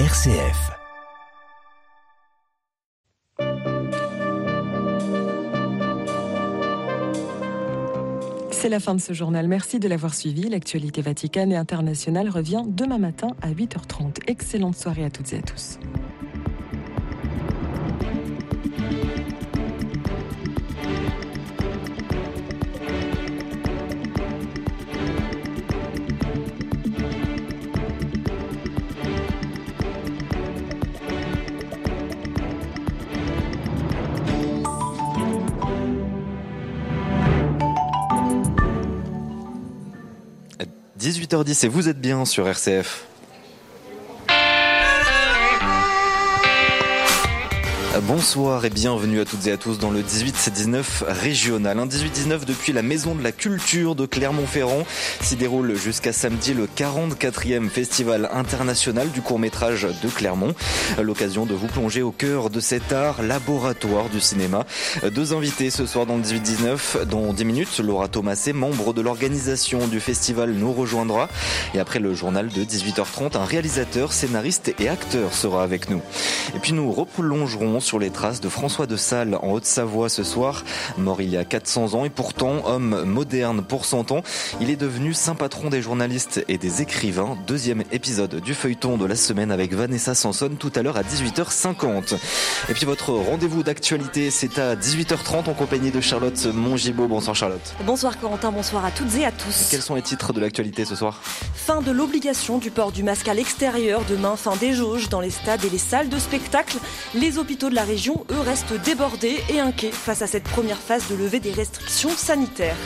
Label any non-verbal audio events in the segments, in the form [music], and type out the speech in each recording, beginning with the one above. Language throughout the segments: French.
RCF. C'est la fin de ce journal. Merci de l'avoir suivi. L'actualité vaticane et internationale revient demain matin à 8h30. Excellente soirée à toutes et à tous. 18h10 et vous êtes bien sur RCF. Bonsoir et bienvenue à toutes et à tous dans le 18-19 régional. Un 18-19 depuis la Maison de la Culture de Clermont-Ferrand s'y déroule jusqu'à samedi le 44e Festival international du court-métrage de Clermont. L'occasion de vous plonger au cœur de cet art laboratoire du cinéma. Deux invités ce soir dans le 18-19, dans 10 minutes, Laura Thomasé, membre de l'organisation du festival, nous rejoindra. Et après le journal de 18h30, un réalisateur, scénariste et acteur sera avec nous. Et puis nous replongerons sur les traces de François de Sales en Haute-Savoie ce soir, mort il y a 400 ans et pourtant homme moderne pour son temps. Il est devenu saint patron des journalistes et des écrivains. Deuxième épisode du feuilleton de la semaine avec Vanessa Sanson tout à l'heure à 18h50. Et puis votre rendez-vous d'actualité, c'est à 18h30 en compagnie de Charlotte Mongibaud. Bonsoir Charlotte. Bonsoir Corentin, bonsoir à toutes et à tous. quels sont les titres de l'actualité ce soir? Fin de l'obligation du port du masque à l'extérieur, demain fin des jauges dans les stades et les salles de spectacle. Les hôpitaux de la région, eux, restent débordés et inquiets face à cette première phase de levée des restrictions sanitaires.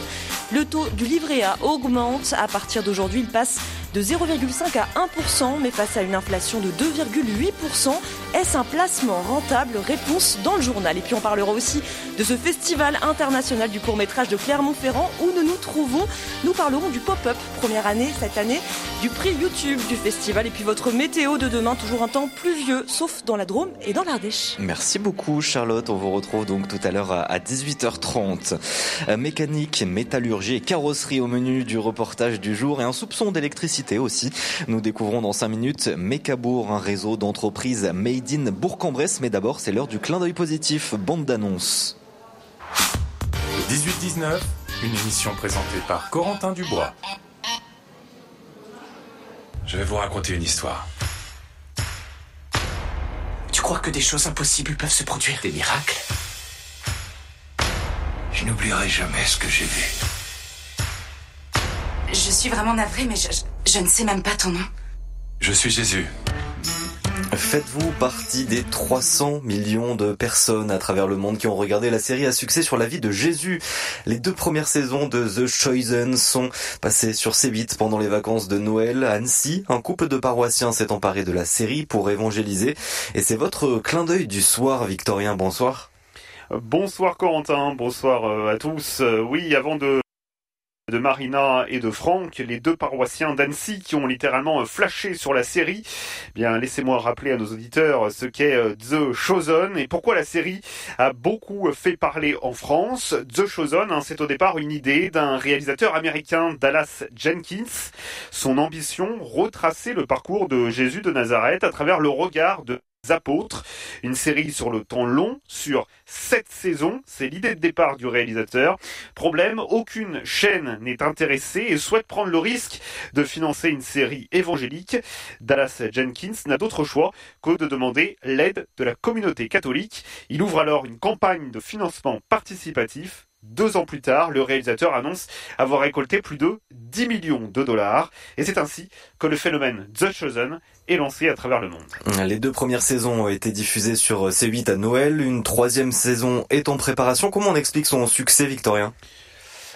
Le taux du livret A augmente. À partir d'aujourd'hui, il passe de 0,5 à 1%, mais face à une inflation de 2,8%, est-ce un placement rentable Réponse dans le journal. Et puis on parlera aussi de ce festival international du court-métrage de Clermont-Ferrand où nous nous trouvons. Nous parlerons du pop-up, première année cette année, du prix YouTube du festival et puis votre météo de demain, toujours un temps pluvieux, sauf dans la Drôme et dans l'Ardèche. Merci beaucoup Charlotte, on vous retrouve donc tout à l'heure à 18h30. Euh, mécanique, métallurgie et carrosserie au menu du reportage du jour et un soupçon d'électricité aussi. Nous découvrons dans 5 minutes Mecabourg, un réseau d'entreprises made in Bourg-en-Bresse. Mais d'abord, c'est l'heure du clin d'œil positif. Bande d'annonces. 18-19, une émission présentée par Corentin Dubois. Je vais vous raconter une histoire. Tu crois que des choses impossibles peuvent se produire? Des miracles? Je n'oublierai jamais ce que j'ai vu. Je suis vraiment navrée, mais je, je ne sais même pas ton nom. Je suis Jésus. Faites-vous partie des 300 millions de personnes à travers le monde qui ont regardé la série à succès sur la vie de Jésus Les deux premières saisons de The Chosen sont passées sur C8 pendant les vacances de Noël à Annecy. Un couple de paroissiens s'est emparé de la série pour évangéliser. Et c'est votre clin d'œil du soir, Victorien. Bonsoir. Bonsoir Corentin, bonsoir euh, à tous. Euh, oui, avant de de Marina et de Franck, les deux paroissiens d'Annecy qui ont littéralement flashé sur la série. Bien, laissez-moi rappeler à nos auditeurs ce qu'est euh, The Chosen et pourquoi la série a beaucoup fait parler en France. The Chosen, hein, c'est au départ une idée d'un réalisateur américain, Dallas Jenkins. Son ambition, retracer le parcours de Jésus de Nazareth à travers le regard de apôtres, une série sur le temps long, sur sept saisons, c'est l'idée de départ du réalisateur. Problème, aucune chaîne n'est intéressée et souhaite prendre le risque de financer une série évangélique. Dallas Jenkins n'a d'autre choix que de demander l'aide de la communauté catholique. Il ouvre alors une campagne de financement participatif deux ans plus tard, le réalisateur annonce avoir récolté plus de 10 millions de dollars. Et c'est ainsi que le phénomène The Chosen est lancé à travers le monde. Les deux premières saisons ont été diffusées sur C8 à Noël. Une troisième saison est en préparation. Comment on explique son succès, Victorien?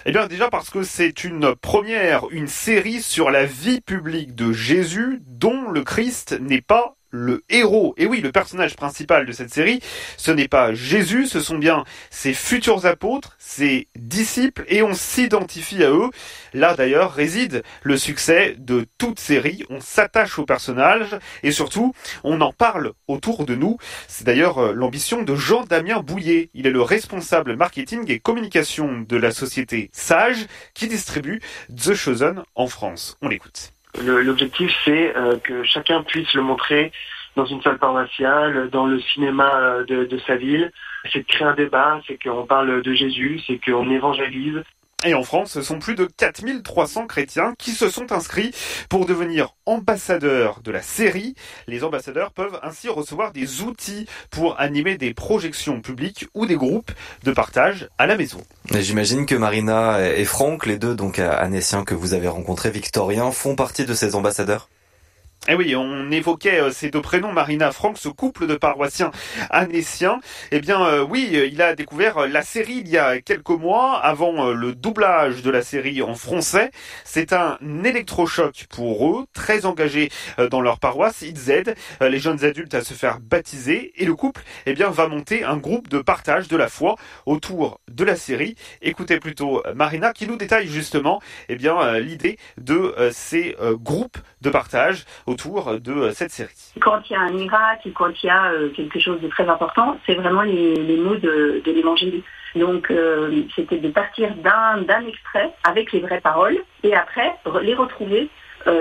Eh bien déjà parce que c'est une première, une série sur la vie publique de Jésus dont le Christ n'est pas le héros, et oui, le personnage principal de cette série, ce n'est pas Jésus, ce sont bien ses futurs apôtres, ses disciples, et on s'identifie à eux. Là d'ailleurs réside le succès de toute série, on s'attache aux personnages, et surtout, on en parle autour de nous. C'est d'ailleurs euh, l'ambition de Jean-Damien Bouillet. Il est le responsable marketing et communication de la société Sage, qui distribue The Chosen en France. On l'écoute. L'objectif, c'est euh, que chacun puisse le montrer dans une salle paroissiale, dans le cinéma de, de sa ville. C'est de créer un débat, c'est qu'on parle de Jésus, c'est qu'on évangélise. Et en France, ce sont plus de 4300 chrétiens qui se sont inscrits pour devenir ambassadeurs de la série. Les ambassadeurs peuvent ainsi recevoir des outils pour animer des projections publiques ou des groupes de partage à la maison. J'imagine que Marina et Franck, les deux donc anéciens que vous avez rencontrés, victoriens, font partie de ces ambassadeurs? Eh oui, on évoquait euh, ces deux prénoms, Marina Franck, ce couple de paroissiens anéciens. Eh bien, euh, oui, il a découvert la série il y a quelques mois, avant euh, le doublage de la série en français. C'est un électrochoc pour eux, très engagés dans leur paroisse. Ils aident les jeunes adultes à se faire baptiser et le couple, eh bien, va monter un groupe de partage de la foi autour de la série. Écoutez plutôt Marina qui nous détaille justement, eh bien, l'idée de ces groupes de partage autour de euh, cette série. Quand il y a un miracle, quand il y a euh, quelque chose de très important, c'est vraiment les, mots de, l'évangile. Donc euh, c'était de partir d'un extrait avec les vraies paroles et après les retrouver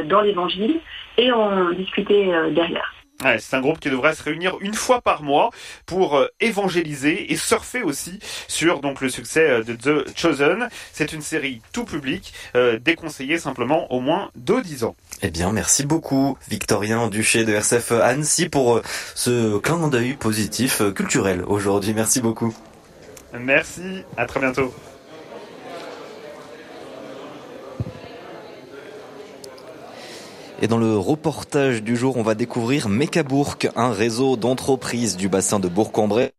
dans l'évangile et en discuter derrière c'est un groupe qui devrait se réunir une fois par mois pour euh, évangéliser et surfer aussi sur donc le succès euh, de The Chosen. C'est une série tout public, euh, déconseillée simplement au moins de 10 ans. Eh bien, merci beaucoup Victorien Duché de RCF Annecy pour ce clin d'œil positif culturel aujourd'hui. Merci beaucoup. Merci, à très bientôt. Et dans le reportage du jour, on va découvrir Mecabourg, un réseau d'entreprises du bassin de Bourg-en-Bresse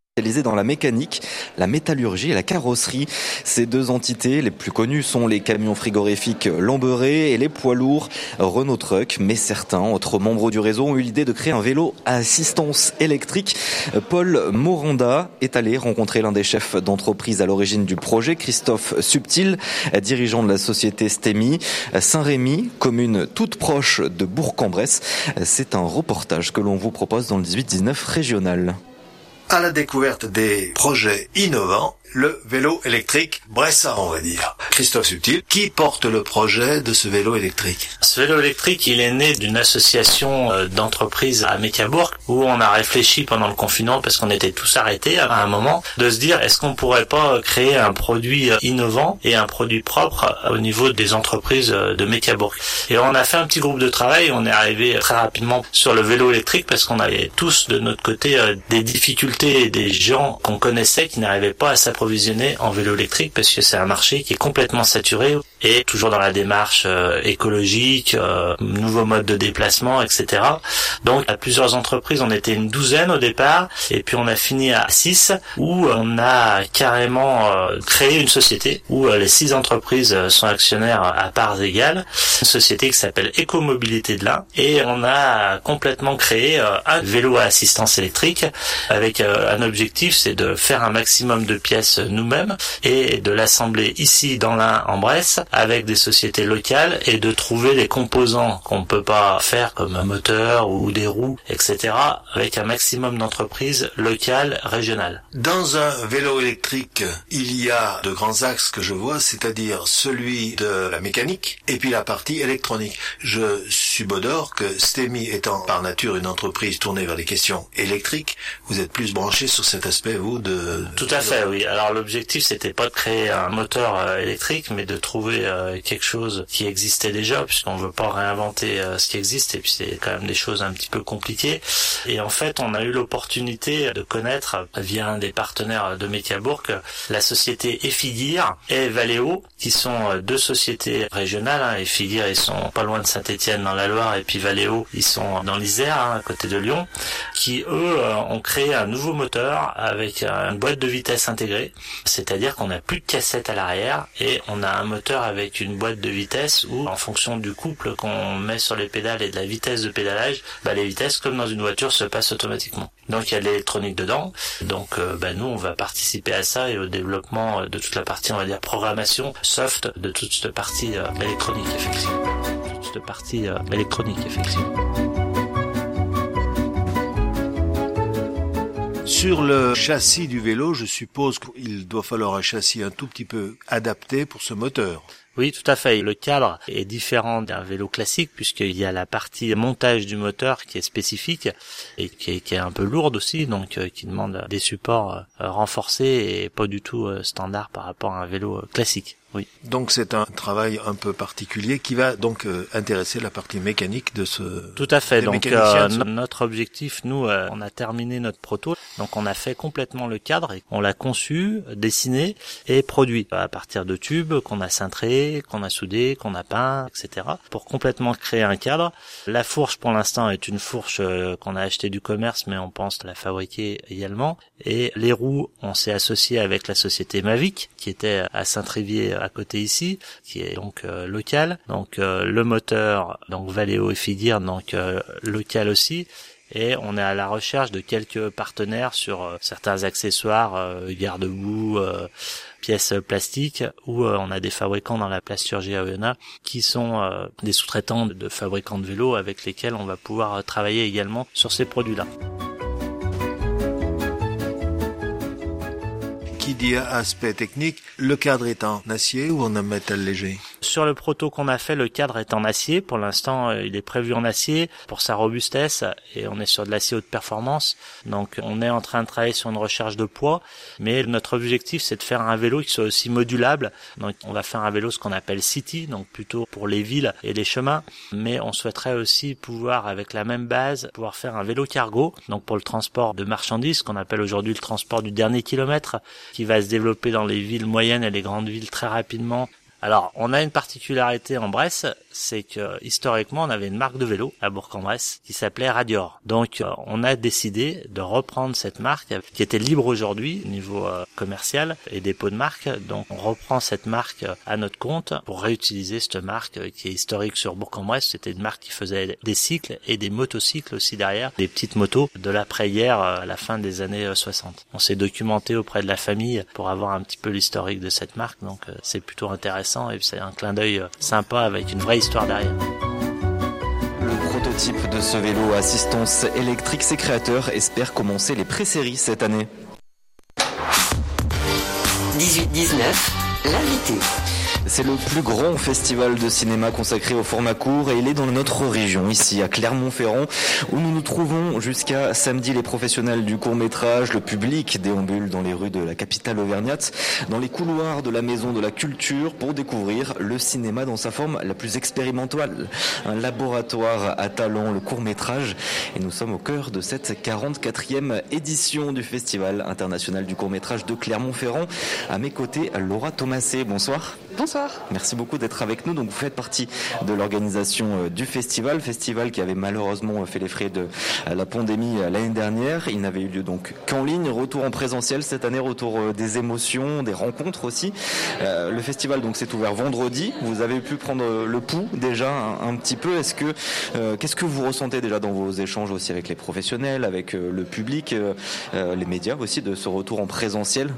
dans la mécanique, la métallurgie et la carrosserie. Ces deux entités les plus connues sont les camions frigorifiques Lamberé et les poids lourds Renault Truck. Mais certains autres membres du réseau ont eu l'idée de créer un vélo à assistance électrique. Paul Moranda est allé rencontrer l'un des chefs d'entreprise à l'origine du projet, Christophe Subtil, dirigeant de la société STEMI. Saint-Rémy, commune toute proche de Bourg-en-Bresse. C'est un reportage que l'on vous propose dans le 18-19 régional à la découverte des projets innovants le vélo électrique Bressa, on va dire. Christophe Subtil, qui porte le projet de ce vélo électrique Ce vélo électrique, il est né d'une association euh, d'entreprises à Métiabourg où on a réfléchi pendant le confinement parce qu'on était tous arrêtés à un moment de se dire est-ce qu'on pourrait pas créer un produit euh, innovant et un produit propre au niveau des entreprises euh, de Métiabourg. Et on a fait un petit groupe de travail, on est arrivé très rapidement sur le vélo électrique parce qu'on avait tous de notre côté des difficultés et des gens qu'on connaissait qui n'arrivaient pas à s'approcher en vélo électrique parce que c'est un marché qui est complètement saturé et toujours dans la démarche euh, écologique, euh, nouveaux modes de déplacement, etc. Donc à plusieurs entreprises, on était une douzaine au départ et puis on a fini à six où on a carrément euh, créé une société où les six entreprises sont actionnaires à parts égales, une société qui s'appelle Écomobilité de l'Ain et on a complètement créé un vélo à assistance électrique avec un objectif, c'est de faire un maximum de pièces nous-mêmes et de l'assembler ici dans l'Ain en Bresse avec des sociétés locales et de trouver des composants qu'on peut pas faire comme un moteur ou des roues, etc. avec un maximum d'entreprises locales, régionales. Dans un vélo électrique, il y a de grands axes que je vois, c'est-à-dire celui de la mécanique et puis la partie électronique. Je subodore que STEMI étant par nature une entreprise tournée vers les questions électriques, vous êtes plus branché sur cet aspect, vous, de... Tout à fait, oui. Alors l'objectif c'était pas de créer un moteur euh, électrique, mais de trouver euh, quelque chose qui existait déjà, puisqu'on veut pas réinventer euh, ce qui existe, et puis c'est quand même des choses un petit peu compliquées. Et en fait, on a eu l'opportunité de connaître via un des partenaires de Métiabourg la société Effidir et Valeo, qui sont deux sociétés régionales. Hein. Ils sont pas loin de Saint-Étienne dans la Loire, et puis Valeo, ils sont dans l'Isère, hein, à côté de Lyon, qui eux ont créé un nouveau moteur avec une boîte de vitesse intégrée c'est-à-dire qu'on n'a plus de cassette à l'arrière et on a un moteur avec une boîte de vitesse où, en fonction du couple qu'on met sur les pédales et de la vitesse de pédalage, bah, les vitesses, comme dans une voiture, se passent automatiquement. Donc il y a de l'électronique dedans. Donc euh, bah, nous, on va participer à ça et au développement de toute la partie, on va dire, programmation soft de toute cette partie euh, électronique, effectivement. Toute cette partie euh, électronique, effectivement. Sur le châssis du vélo, je suppose qu'il doit falloir un châssis un tout petit peu adapté pour ce moteur. Oui, tout à fait. Le cadre est différent d'un vélo classique puisqu'il y a la partie montage du moteur qui est spécifique et qui est, un peu lourde aussi, donc euh, qui demande des supports euh, renforcés et pas du tout euh, standard par rapport à un vélo classique. Oui. Donc c'est un travail un peu particulier qui va donc euh, intéresser la partie mécanique de ce. Tout à fait. Donc euh, notre objectif, nous, euh, on a terminé notre proto, donc on a fait complètement le cadre et on l'a conçu, dessiné et produit à partir de tubes qu'on a cintrés, qu'on a soudés, qu'on a peints, etc. Pour complètement créer un cadre. La fourche pour l'instant est une fourche qu'on a achetée du commerce, mais on pense la fabriquer également. Et les roues, on s'est associé avec la société Mavic qui était à Saint-Trivier à côté ici, qui est donc euh, local. Donc euh, le moteur, donc Valeo et Fidir, donc euh, local aussi. Et on est à la recherche de quelques partenaires sur certains accessoires, garde-boue, pièces plastiques, où on a des fabricants dans la plasturgie à Oyonnax qui sont des sous-traitants de fabricants de vélos avec lesquels on va pouvoir travailler également sur ces produits-là. Qui dit aspect technique, le cadre est en acier ou en métal léger Sur le proto qu'on a fait, le cadre est en acier. Pour l'instant, euh, il est prévu en acier pour sa robustesse et on est sur de l'acier haute performance. Donc on est en train de travailler sur une recherche de poids, mais notre objectif c'est de faire un vélo qui soit aussi modulable. Donc on va faire un vélo ce qu'on appelle city, donc plutôt pour les villes et les chemins, mais on souhaiterait aussi pouvoir avec la même base pouvoir faire un vélo cargo, donc pour le transport de marchandises qu'on appelle aujourd'hui le transport du dernier kilomètre qui va se développer dans les villes moyennes et les grandes villes très rapidement. Alors, on a une particularité en Bresse, c'est que historiquement on avait une marque de vélo à Bourg-en-Bresse qui s'appelait Radior. Donc euh, on a décidé de reprendre cette marque qui était libre aujourd'hui au niveau euh, commercial et dépôt de marque. Donc on reprend cette marque euh, à notre compte pour réutiliser cette marque qui est historique sur Bourg-en-Bresse. C'était une marque qui faisait des cycles et des motocycles aussi derrière, des petites motos de l'après-hier à la fin des années 60. On s'est documenté auprès de la famille pour avoir un petit peu l'historique de cette marque. Donc c'est plutôt intéressant et c'est un clin d'œil sympa avec une vraie le prototype de ce vélo assistance électrique, ses créateurs espèrent commencer les pré-séries cette année. 18-19, l'invité. C'est le plus grand festival de cinéma consacré au format court et il est dans notre région, ici à Clermont-Ferrand, où nous nous trouvons jusqu'à samedi les professionnels du court métrage, le public déambule dans les rues de la capitale auvergnate, dans les couloirs de la maison de la culture pour découvrir le cinéma dans sa forme la plus expérimentale, un laboratoire à talent, le court métrage. Et nous sommes au cœur de cette 44e édition du Festival international du court métrage de Clermont-Ferrand. À mes côtés, Laura Thomasé, bonsoir. Bonsoir. Merci beaucoup d'être avec nous. Donc vous faites partie de l'organisation euh, du festival, festival qui avait malheureusement euh, fait les frais de euh, la pandémie l'année dernière. Il n'avait eu lieu donc qu'en ligne. Retour en présentiel cette année, retour des émotions, des rencontres aussi. le festival donc s'est ouvert vendredi. Vous avez pu prendre le pouls déjà un, petit peu. Est-ce que qu'est-ce que vous ressentez déjà dans vos échanges aussi avec les professionnels, avec le public, les médias aussi de ce retour en présentiel?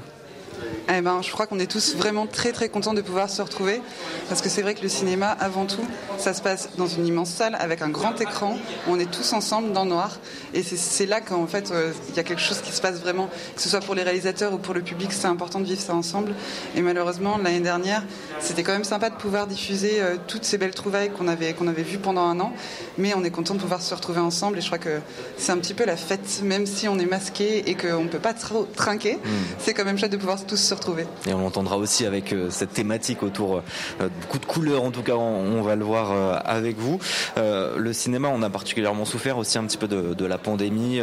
Eh ben, je crois qu'on est tous vraiment très très contents de pouvoir se retrouver parce que c'est vrai que le cinéma, avant tout, ça se passe dans une immense salle avec un grand écran où on est tous ensemble dans le noir et c'est là qu'en fait euh, il y a quelque chose qui se passe vraiment, que ce soit pour les réalisateurs ou pour le public, c'est important de vivre ça ensemble. Et malheureusement, l'année dernière, c'était quand même sympa de pouvoir diffuser euh, toutes ces belles trouvailles qu'on avait, qu'on avait vues pendant un an, mais on est content de pouvoir se retrouver ensemble et je crois que c'est un petit peu la fête, même si on est masqué et qu'on ne peut pas trop trinquer, mmh. c'est quand même chouette de pouvoir tous se retrouver. Et on entendra aussi avec euh, cette thématique autour euh, beaucoup de couleurs, en tout cas on, va le voir euh, avec vous. le cinéma, on a particulièrement souffert aussi un petit peu de, la pandémie,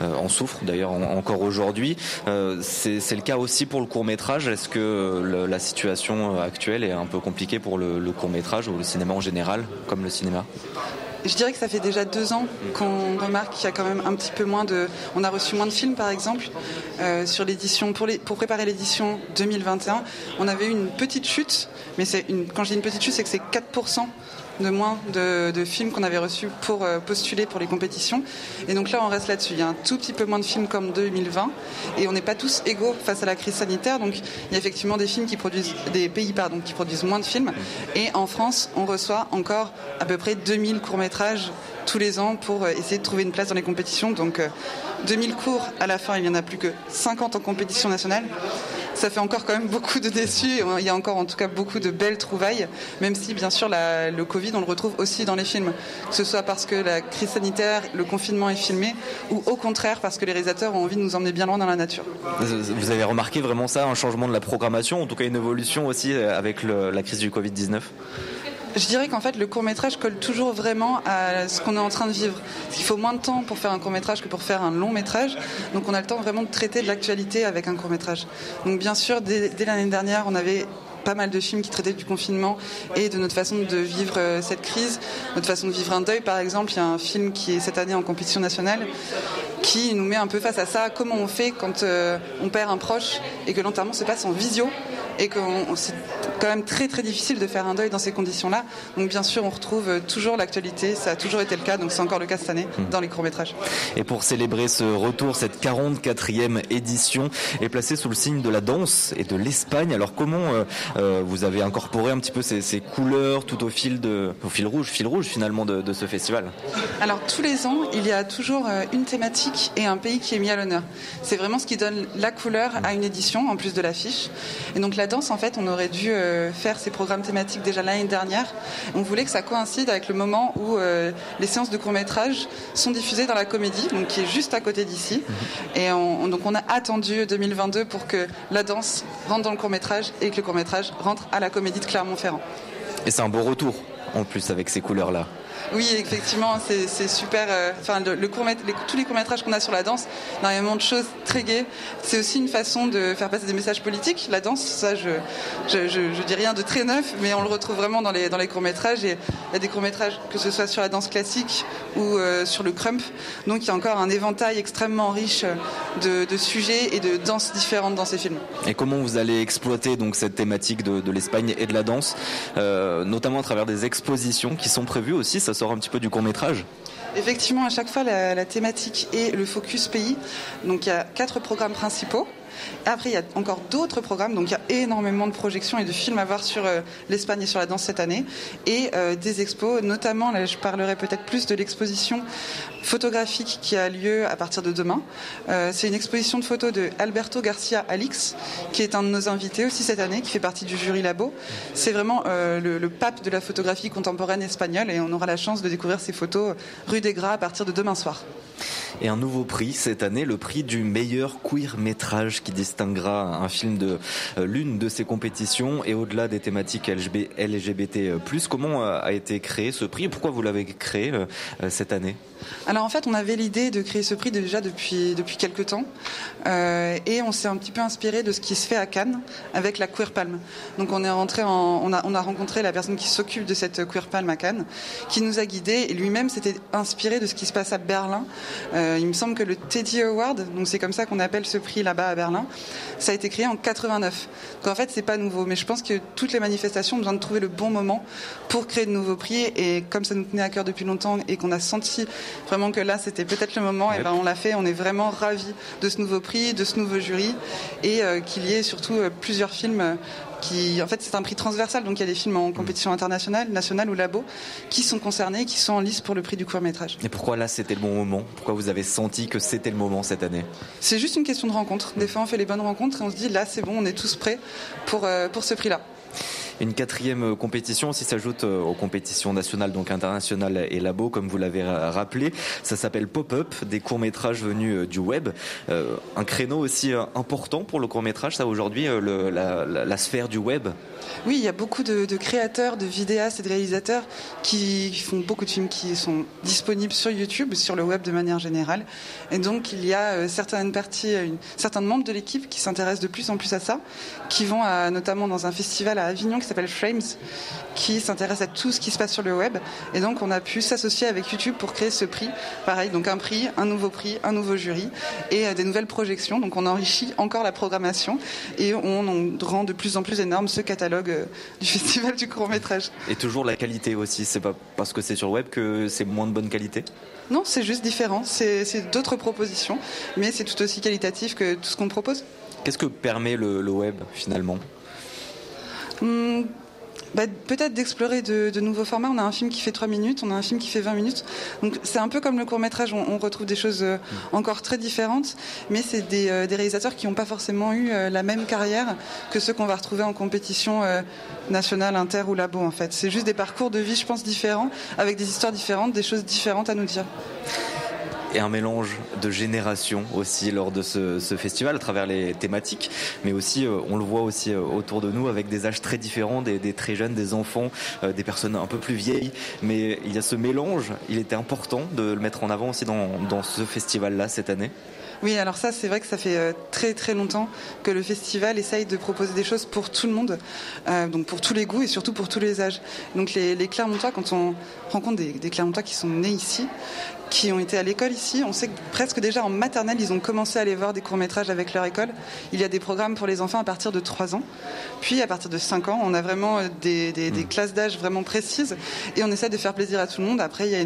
on souffre d'ailleurs encore aujourd'hui. C'est le cas aussi pour le court métrage. Est-ce que la situation actuelle est un peu compliquée pour le court métrage ou le cinéma en général, comme le cinéma? Je dirais que ça fait déjà deux ans qu'on remarque qu'il y a quand même un petit peu moins de. On a reçu moins de films, par exemple, euh, sur l'édition pour, les... pour préparer l'édition 2021. On avait eu une petite chute, mais c'est une... quand je dis une petite chute, c'est que c'est 4% de moins de, films qu'on avait reçus pour postuler pour les compétitions. Et donc là, on reste là-dessus. Il y a un tout petit peu moins de films comme 2020 et on n'est pas tous égaux face à la crise sanitaire. Donc il y a effectivement des films qui produisent, des pays qui produisent moins de films. Et en France, on reçoit encore à peu près 2000 courts-métrages tous les ans pour essayer de trouver une place dans les compétitions. Donc 2000 cours à la fin, il n'y en a plus que 50 en compétition nationale ça fait encore quand même beaucoup de déçus. Il y a encore en tout cas beaucoup de belles trouvailles, même si bien sûr le Covid, on le retrouve aussi dans les films. Que ce soit parce que la crise sanitaire, le confinement est filmé, ou au contraire parce que les réalisateurs ont envie de nous emmener bien loin dans la nature. Vous avez remarqué vraiment ça, un changement de la programmation, en tout cas une évolution aussi avec la crise du Covid-19 je dirais qu'en fait, le court métrage colle toujours vraiment à ce qu'on est en train de vivre. Il faut moins de temps pour faire un court métrage que pour faire un long métrage. Donc on a le temps vraiment de traiter de l'actualité avec un court métrage. Donc bien sûr, dès, l'année dernière, on avait pas mal de films qui traitaient du confinement et de notre façon de vivre euh, cette crise, notre façon de vivre un deuil par exemple. Il y a un film qui est cette année en compétition nationale qui nous met un peu face à ça. Comment on fait quand euh, on perd un proche et que l'enterrement se passe en visio? Et que c'est quand même très très difficile de faire un deuil dans ces conditions-là. Donc bien sûr, on retrouve euh, toujours l'actualité, ça a toujours été le cas, donc c'est encore le cas cette année hmm. dans les courts-métrages. Et pour célébrer ce retour, cette 44e édition est placée sous le signe de la danse et de l'Espagne. Alors comment euh, euh, vous avez incorporé un petit peu ces, couleurs tout au fil de au fil rouge, fil rouge finalement de, de ce festival? Alors tous les ans, il y a toujours une thématique et un pays qui est mis à l'honneur. C'est vraiment ce qui donne la couleur à une édition en plus de l'affiche. Et donc la danse, en fait, on aurait dû euh, faire ces programmes thématiques déjà l'année dernière. On voulait que ça coïncide avec le moment où euh, les séances de court métrage sont diffusées dans la comédie, donc qui est juste à côté d'ici. Mhm. Et donc on a attendu 2022 pour que la danse rentre dans le court métrage et que le court métrage rentre à la comédie de Clermont-Ferrand. Et c'est un beau retour en plus avec ces couleurs-là. Oui, effectivement, c'est super. Euh, enfin, tous les courts métrages qu'on a sur la danse, énormément de choses très gaies. C'est aussi une façon de faire passer des messages politiques. La danse, ça, je, je, dis rien de très neuf, mais on le retrouve vraiment dans les courts métrages. Il y a des courts métrages que ce soit sur la danse classique ou euh, sur le crump. Donc il y a encore un éventail extrêmement riche de, sujets et de danses différentes dans ces films. Et comment vous allez exploiter donc cette thématique de, l'Espagne et de la danse, euh, notamment à travers des expositions qui sont prévues aussi. Ça un petit peu du court métrage Effectivement, à chaque fois, la, thématique est le focus pays. Donc il y a quatre programmes principaux. Après, il y a encore d'autres programmes, donc il y a énormément de projections et de films à voir sur euh, l'Espagne et sur la danse cette année, et euh, des expos, notamment, là je parlerai peut-être plus de l'exposition photographique qui a lieu à partir de demain. Euh, c'est une exposition de photos de Alberto Garcia Alix, qui est un de nos invités aussi cette année, qui fait partie du jury Labo. C'est vraiment le, le, pape de la photographie contemporaine espagnole, et on aura la chance de découvrir ces photos rue des Gras à partir de demain soir. Et un nouveau prix cette année, le prix du meilleur queer métrage qui distinguera un film de euh, l'une de ces compétitions et au-delà des thématiques LGBT+. Comment euh, a été créé ce prix et pourquoi vous l'avez créé euh, cette année? En fait, on avait l'idée de créer ce prix déjà depuis depuis quelques temps, euh, et on s'est un petit peu inspiré de ce qui se fait à Cannes avec la Queer Palm. Donc on est rentré en, on a on a rencontré la personne qui s'occupe de cette Queer Palm à Cannes, qui nous a guidés et lui-même s'était inspiré de ce qui se passe à Berlin. Euh, il me semble que le Teddy Award, donc c'est comme ça qu'on appelle ce prix là-bas à Berlin, ça a été créé en 89. Donc en fait, c'est pas nouveau, mais je pense que toutes les manifestations ont besoin de trouver le bon moment pour créer de nouveaux prix. Et comme ça nous tenait à cœur depuis longtemps et qu'on a senti vraiment que là, c'était peut-être le moment. Et ben, on l'a fait. On est vraiment ravis de ce nouveau prix, de ce nouveau jury, et euh, qu'il y ait surtout euh, plusieurs films. Euh, qui, en fait, c'est un prix transversal, donc il y a des films en compétition internationale, nationale ou labo, qui sont concernés, qui sont en lice pour le prix du court métrage. Et pourquoi là, c'était le bon moment? Pourquoi vous avez senti que c'était le moment cette année? C'est juste une question de rencontre. Des fois, on fait les bonnes rencontres et on se dit, là, c'est bon, on est tous prêts pour, pour ce prix-là. Une quatrième compétition aussi s'ajoute euh, aux compétitions nationales, donc internationales et labo, comme vous l'avez rappelé. Ça s'appelle Pop-up, des courts-métrages venus euh, du web. Euh, un créneau aussi important pour le court-métrage, ça aujourd'hui, la, sphère du web Oui, il y a beaucoup de, créateurs, de vidéastes et de réalisateurs qui font beaucoup de films qui sont disponibles sur YouTube, sur le web de manière générale. Et donc, il y a certaines parties, certains membres de l'équipe qui s'intéressent de plus en plus à ça, qui vont notamment dans un festival à Avignon qui s'appelle Frames, qui s'intéresse à tout ce qui se passe sur le web. Et donc, on a pu s'associer avec YouTube pour créer ce prix. Pareil, donc un prix, un nouveau prix, un nouveau jury et euh, des nouvelles projections. Donc, on enrichit encore la programmation et on, rend de plus en plus énorme ce catalogue euh, du [laughs] festival du court métrage. Et toujours la qualité aussi. C'est pas parce que c'est sur le web que c'est moins de bonne qualité? Non, c'est juste différent. C'est d'autres propositions, mais c'est tout aussi qualitatif que tout ce qu'on propose. Qu'est-ce que permet le, web finalement? Hum, bah, peut-être d'explorer de, nouveaux formats. On a un film qui fait 3 minutes, on a un film qui fait 20 minutes. Donc c'est un peu comme le court métrage, on, retrouve des choses euh, mm. encore très différentes, mais c'est des, euh, réalisateurs qui n'ont pas forcément eu euh, la même carrière que ceux qu'on va retrouver en compétition nationale, inter ou labo en fait. C'est juste des parcours de vie, je pense, différents, avec des histoires différentes, des choses différentes à nous dire et un mélange de générations aussi lors de ce, festival à travers les thématiques, mais aussi euh, on le voit aussi euh, autour de nous avec des âges très différents, des, très jeunes, des enfants, euh, des personnes un peu plus vieilles, mais il y a ce mélange, il était important de le mettre en avant aussi dans, ce festival-là cette année. Oui, alors ça, c'est vrai que ça fait très très longtemps que le festival essaye de proposer des choses pour tout le monde, donc pour tous les goûts et surtout pour tous les âges. Donc les, les Clermontois, quand on rencontre des, des Clermontois qui sont nés ici, qui ont été à l'école ici. On sait que presque déjà en maternelle, ils ont commencé à aller voir des courts-métrages avec leur école. Il y a des programmes pour les enfants à partir de 3 ans. Puis à partir de 5 ans, on a vraiment euh, des, hmm. classes d'âge vraiment précises et on essaie de faire plaisir à tout le monde. Après, il y a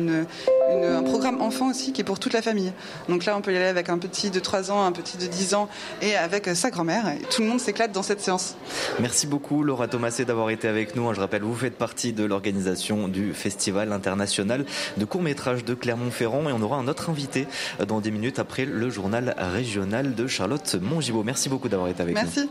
un programme enfant aussi qui est pour toute la famille. Donc là, on peut y aller avec un petit de 3 ans, un petit de 10 ans et avec sa grand-mère. Tout le monde s'éclate dans cette séance. Merci beaucoup Laura Thomasé d'avoir été avec nous. Je rappelle, vous faites partie de l'organisation du Festival international de courts-métrages de Clermont-Ferrand et on aura un autre invité dans des minutes après le journal régional de Charlotte Mongibaud. Merci beaucoup d'avoir été avec nous. Merci.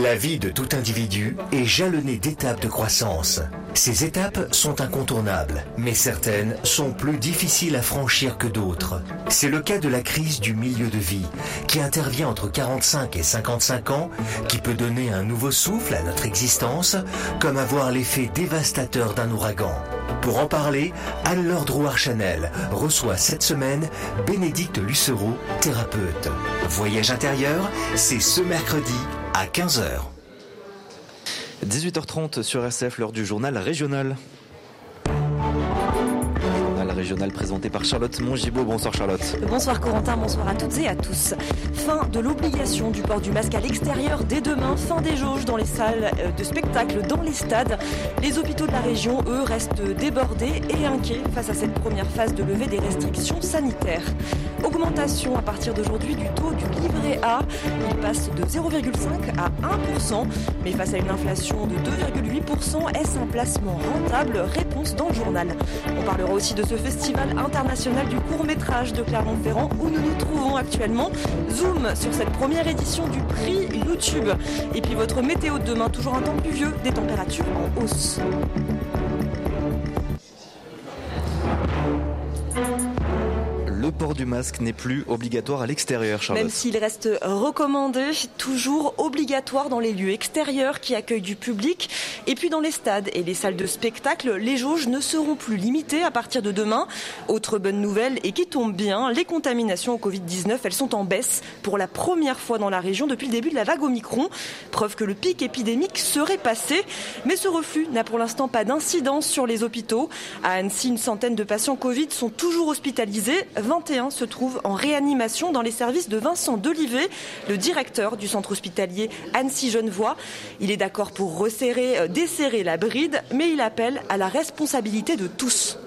La vie de tout individu est jalonnée d'étapes de croissance. Ces étapes sont incontournables, mais certaines sont plus difficiles à franchir que d'autres. C'est le cas de la crise du milieu de vie, qui intervient entre 45 et 55 ans, qui peut donner un nouveau souffle à notre existence, comme avoir l'effet dévastateur d'un ouragan. Pour en parler, Anne-Laure Drouard-Chanel reçoit cette semaine Bénédicte Lucereau, thérapeute. Voyage intérieur, c'est ce mercredi à 15h. 18h30 sur SF, l'heure du journal régional régional présenté par Charlotte Mongibaud. Bonsoir Charlotte. Bonsoir Corentin, bonsoir à toutes et à tous. Fin de l'obligation du port du masque à l'extérieur dès demain, fin des jauges dans les salles euh, de spectacle, dans les stades. Les hôpitaux de la région, eux, restent débordés et inquiets face à cette première phase de levée des restrictions sanitaires. Augmentation à partir d'aujourd'hui du taux du livret A. Il passe de 0,5 à 1%, mais face à une inflation de 2,8%, est-ce un placement rentable? Réponse dans le journal. On parlera aussi de ce Festival international du court métrage de Clermont-Ferrand où nous nous trouvons actuellement. Zoom sur cette première édition du prix YouTube. Et puis votre météo de demain, toujours un temps pluvieux, des températures en hausse. Du masque n'est plus obligatoire à l'extérieur, Charlotte. Même s'il reste recommandé, toujours obligatoire dans les lieux extérieurs qui accueillent du public. Et puis dans les stades et les salles de spectacle, les jauges ne seront plus limitées à partir de demain. Autre bonne nouvelle et qui tombe bien, les contaminations au Covid-19, elles sont en baisse pour la première fois dans la région depuis le début de la vague Omicron. Preuve que le pic épidémique serait passé. Mais ce reflux n'a pour l'instant pas d'incidence sur les hôpitaux. À Annecy, une centaine de patients Covid sont toujours hospitalisés. 21 se trouve en réanimation dans les services de Vincent Delivet, le directeur du centre hospitalier Annecy-Genevois. Il est d'accord pour resserrer, euh, desserrer la bride, mais il appelle à la responsabilité de tous.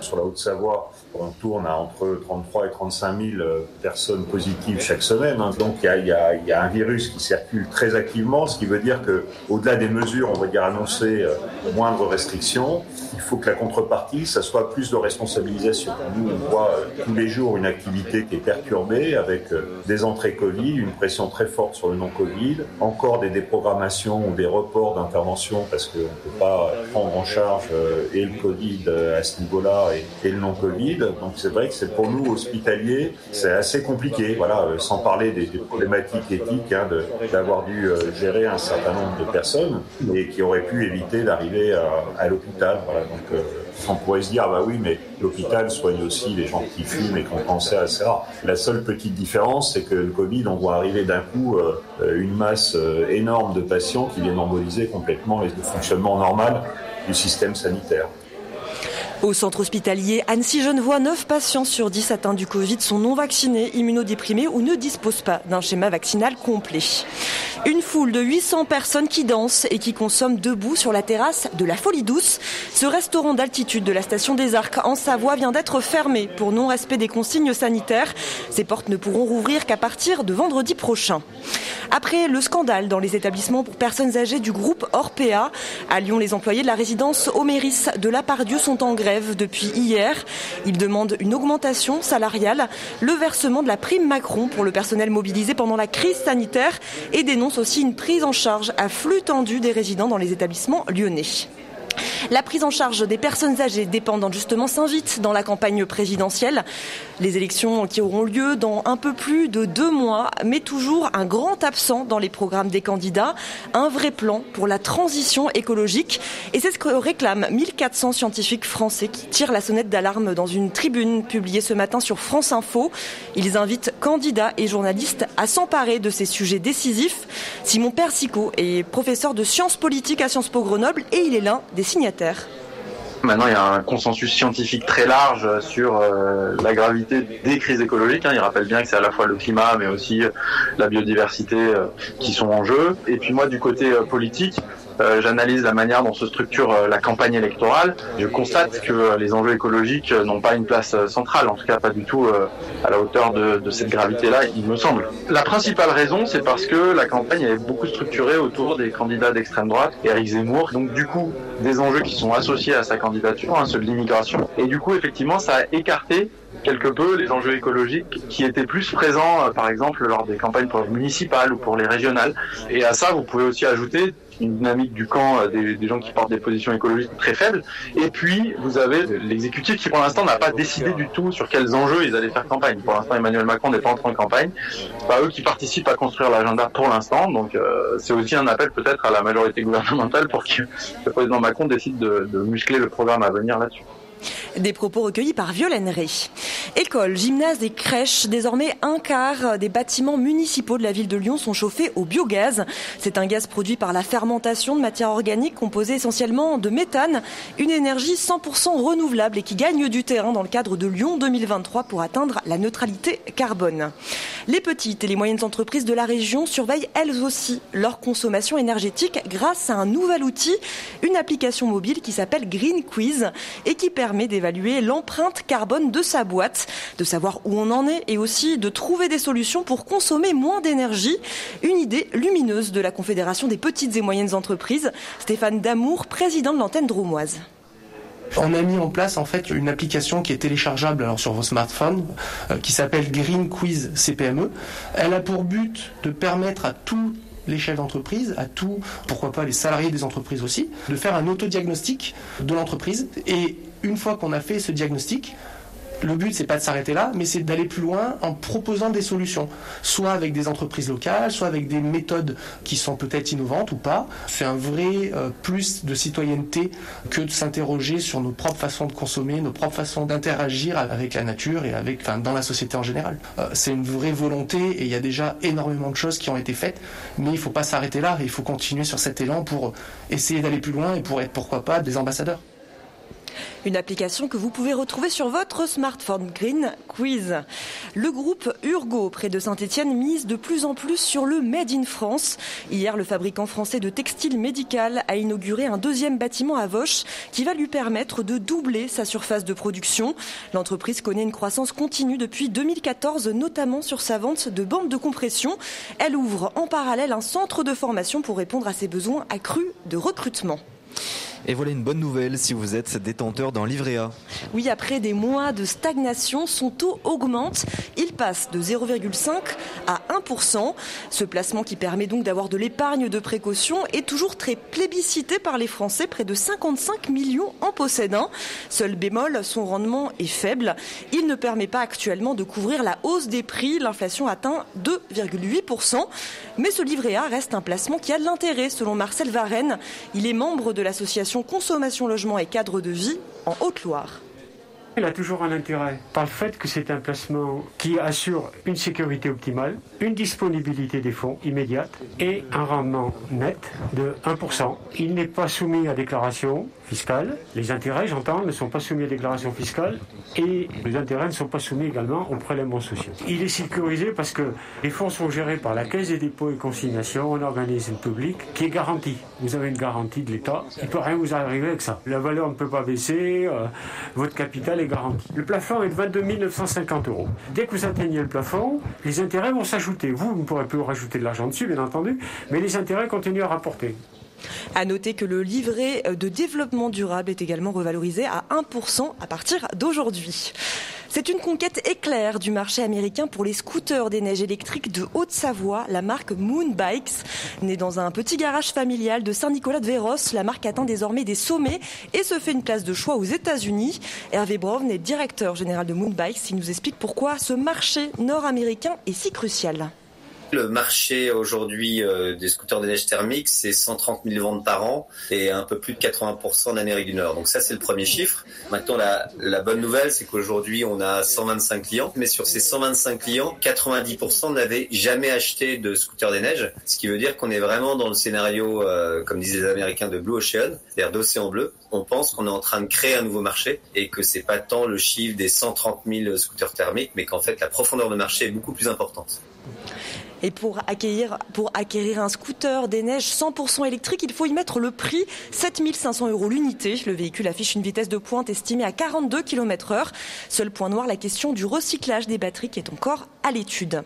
Sur la Haute-Savoie, on tourne à entre 33 et 35 000 euh, personnes positives chaque semaine. Hein. Donc il y, a, un virus qui circule très activement, ce qui veut dire que, au-delà des mesures, on va dire annoncer euh, moindres restrictions, il faut que la contrepartie, ça soit plus de responsabilisation. Nous, on voit euh, tous les jours une activité qui est perturbée avec des entrées Covid, une pression très forte sur le non-Covid, encore des déprogrammations ou des reports d'intervention parce qu'on ne peut pas prendre en charge et le Covid à ce niveau-là Covid-19 et, le non-Covid. Donc c'est vrai que c'est pour nous hospitaliers, c'est assez compliqué. Voilà, euh, sans parler des, problématiques éthiques hein, d'avoir dû euh, gérer un certain nombre de personnes et qui auraient pu éviter d'arriver à, l'hôpital. Voilà, donc on pourrait se dire, ah bah oui, mais l'hôpital soigne aussi les gens qui fument et qui ont cancer, etc. La seule petite différence, c'est que le Covid, on voit arriver d'un coup euh, une masse euh, énorme de patients qui viennent emboliser complètement le fonctionnement normal du système sanitaire. Au centre hospitalier Annecy-Genevois, 9 patients sur 10 atteints du Covid sont non vaccinés, immunodéprimés ou ne disposent pas d'un schéma vaccinal complet. Une foule de 800 personnes qui dansent et qui consomment debout sur la terrasse de la Folie Douce. Ce restaurant d'altitude de la station des Arcs en Savoie vient d'être fermé pour non-respect des consignes sanitaires. Ses portes ne pourront rouvrir qu'à partir de vendredi prochain. Après le scandale dans les établissements pour personnes âgées du groupe Orpea, à Lyon, les employés de la résidence Oméris de la Pardieu sont en grève depuis hier. Ils demandent une augmentation salariale, le versement de la prime Macron pour le personnel mobilisé pendant la crise sanitaire et dénoncent aussi une prise en charge à flux tendu des résidents dans les établissements lyonnais. La prise en charge des personnes âgées dépendantes justement s'invite dans la campagne présidentielle. Les élections qui auront lieu dans un peu plus de deux mois, mais toujours un grand absent dans les programmes des candidats, un vrai plan pour la transition écologique. Et c'est ce que réclament 1400 scientifiques français qui tirent la sonnette d'alarme dans une tribune publiée ce matin sur France Info. Ils invitent candidats et journalistes à s'emparer de ces sujets décisifs. Simon Persico est professeur de sciences politiques à Sciences Po Grenoble et il est l'un des signataires. Maintenant, il y a un consensus scientifique très large sur euh, la gravité des crises écologiques. Hein. Il rappelle bien que c'est à la fois le climat, mais aussi la biodiversité euh, qui sont en jeu. Et puis moi, du côté euh, politique, euh, j'analyse la manière dont se structure euh, la campagne électorale. Je constate que euh, les enjeux écologiques n'ont pas une place centrale, en tout cas pas du tout à la hauteur de, de cette gravité-là, il me semble. La principale raison, c'est parce que la campagne est beaucoup structurée autour des candidats d'extrême droite, Eric Zemmour, donc du coup des enjeux qui sont associés à sa candidature, hein, ceux de l'immigration, et du coup effectivement ça a écarté quelque peu les enjeux écologiques qui étaient plus présents, par exemple, lors des campagnes pour municipales ou pour les régionales. Et à ça, vous pouvez aussi ajouter une dynamique du camp euh, des, gens qui portent des positions écologiques très faibles. Et puis, vous avez l'exécutif qui, pour l'instant, n'a pas décidé du tout sur quels enjeux ils allaient faire campagne. Pour l'instant, Emmanuel Macron n'est pas entré en campagne. Pas eux qui participent à construire l'agenda pour l'instant. Donc, euh, c'est aussi un appel peut-être à la majorité gouvernementale pour que le président Macron décide de, de muscler le programme à venir là-dessus. Des propos recueillis par Violaine Rey. Écoles, gymnases et crèches, désormais un quart des bâtiments municipaux de la ville de Lyon sont chauffés au biogaz. C'est un gaz produit par la fermentation de matières organiques composées essentiellement de méthane, une énergie 100% renouvelable et qui gagne du terrain dans le cadre de Lyon 2023 pour atteindre la neutralité carbone. Les petites et les moyennes entreprises de la région surveillent elles aussi leur consommation énergétique grâce à un nouvel outil, une application mobile qui s'appelle Green Quiz et qui permet d'évaluer l'empreinte carbone de sa boîte, de savoir où on en est et aussi de trouver des solutions pour consommer moins d'énergie. Une idée lumineuse de la Confédération des petites et moyennes entreprises. Stéphane Damour, président de l'antenne dromoise. On a mis en place en fait une application qui est téléchargeable alors sur vos smartphones euh, qui s'appelle Green Quiz CPME. Elle a pour but de permettre à tous les chefs d'entreprise, à tous, pourquoi pas les salariés des entreprises aussi, de faire un autodiagnostic de l'entreprise et une fois qu'on a fait ce diagnostic, le but, c'est pas de s'arrêter là, mais c'est d'aller plus loin en proposant des solutions, soit avec des entreprises locales, soit avec des méthodes qui sont peut-être innovantes ou pas. C'est un vrai euh, plus de citoyenneté que de s'interroger sur nos propres façons de consommer, nos propres façons d'interagir avec la nature et avec, enfin, dans la société en général. Euh, c'est une vraie volonté et il y a déjà énormément de choses qui ont été faites, mais il faut pas s'arrêter là, il faut continuer sur cet élan pour essayer d'aller plus loin et pour être pourquoi pas des ambassadeurs. Une application que vous pouvez retrouver sur votre smartphone Green Quiz. Le groupe Urgo, près de Saint-Etienne, mise de plus en plus sur le Made in France. Hier, le fabricant français de textiles médical a inauguré un deuxième bâtiment à Vauche qui va lui permettre de doubler sa surface de production. L'entreprise connaît une croissance continue depuis 2014, notamment sur sa vente de bandes de compression. Elle ouvre en parallèle un centre de formation pour répondre à ses besoins accrus de recrutement. Et voilà une bonne nouvelle si vous êtes détenteur d'un livret A. Oui, après des mois de stagnation, son taux augmente. Il passe de 0,5 à 1%. Ce placement qui permet donc d'avoir de l'épargne de précaution est toujours très plébiscité par les Français. Près de 55 millions en possèdent un. Seul bémol, son rendement est faible. Il ne permet pas actuellement de couvrir la hausse des prix. L'inflation atteint 2,8%. Mais ce livret A reste un placement qui a de l'intérêt, selon Marcel Varenne. Il est membre de l'association Consommation Logement et Cadre de Vie en Haute-Loire. Il a toujours un intérêt par le fait que c'est un placement qui assure une sécurité optimale, une disponibilité des fonds immédiate et un rendement net de 1%. Il n'est pas soumis à déclaration Les intérêts, j'entends, ne sont pas soumis à déclaration fiscale et les intérêts ne sont pas soumis également aux prélèvements sociaux. Il est sécurisé parce que les fonds sont gérés par la Caisse des dépôts et consignations, un organisme public qui est garanti. Vous avez une garantie de l'État. Il ne peut rien vous arriver avec ça. La valeur ne peut pas baisser, euh, votre capital est garanti. Le plafond est de 22 950 euros. Dès que vous atteignez le plafond, les intérêts vont s'ajouter. Vous, vous ne pourrez plus rajouter de l'argent dessus, bien entendu, mais les intérêts continuent à rapporter. À noter que le livret de développement durable est également revalorisé à 1% à partir d'aujourd'hui. C'est une conquête éclair du marché américain pour les scooters des neiges électriques de Haute-Savoie, la marque Moon Bikes. Née dans un petit garage familial de Saint-Nicolas-de-Véros, la marque atteint désormais des sommets et se fait une place de choix aux États-Unis. Hervé Brown est directeur général de Moon Bikes. Il nous explique pourquoi ce marché nord-américain est si crucial. Le marché aujourd'hui euh, des scooters de neige thermiques, c'est 130 000 ventes par an et un peu plus de 80% en Amérique du Nord. Donc ça, c'est le premier chiffre. Maintenant, la, la bonne nouvelle, c'est qu'aujourd'hui, on a 125 clients, mais sur ces 125 clients, 90% n'avaient jamais acheté de scooter des neiges, ce qui veut dire qu'on est vraiment dans le scénario, euh, comme disent les Américains, de Blue Ocean, c'est-à-dire d'océan bleu. On pense qu'on est en train de créer un nouveau marché et que c'est pas tant le chiffre des 130 000 scooters thermiques, mais qu'en fait, la profondeur de marché est beaucoup plus importante. Et pour acquérir, un scooter des neiges 100% électrique, il faut y mettre le prix 7500 euros l'unité. Le véhicule affiche une vitesse de pointe estimée à 42 km heure. Seul point noir, la question du recyclage des batteries qui est encore à l'étude.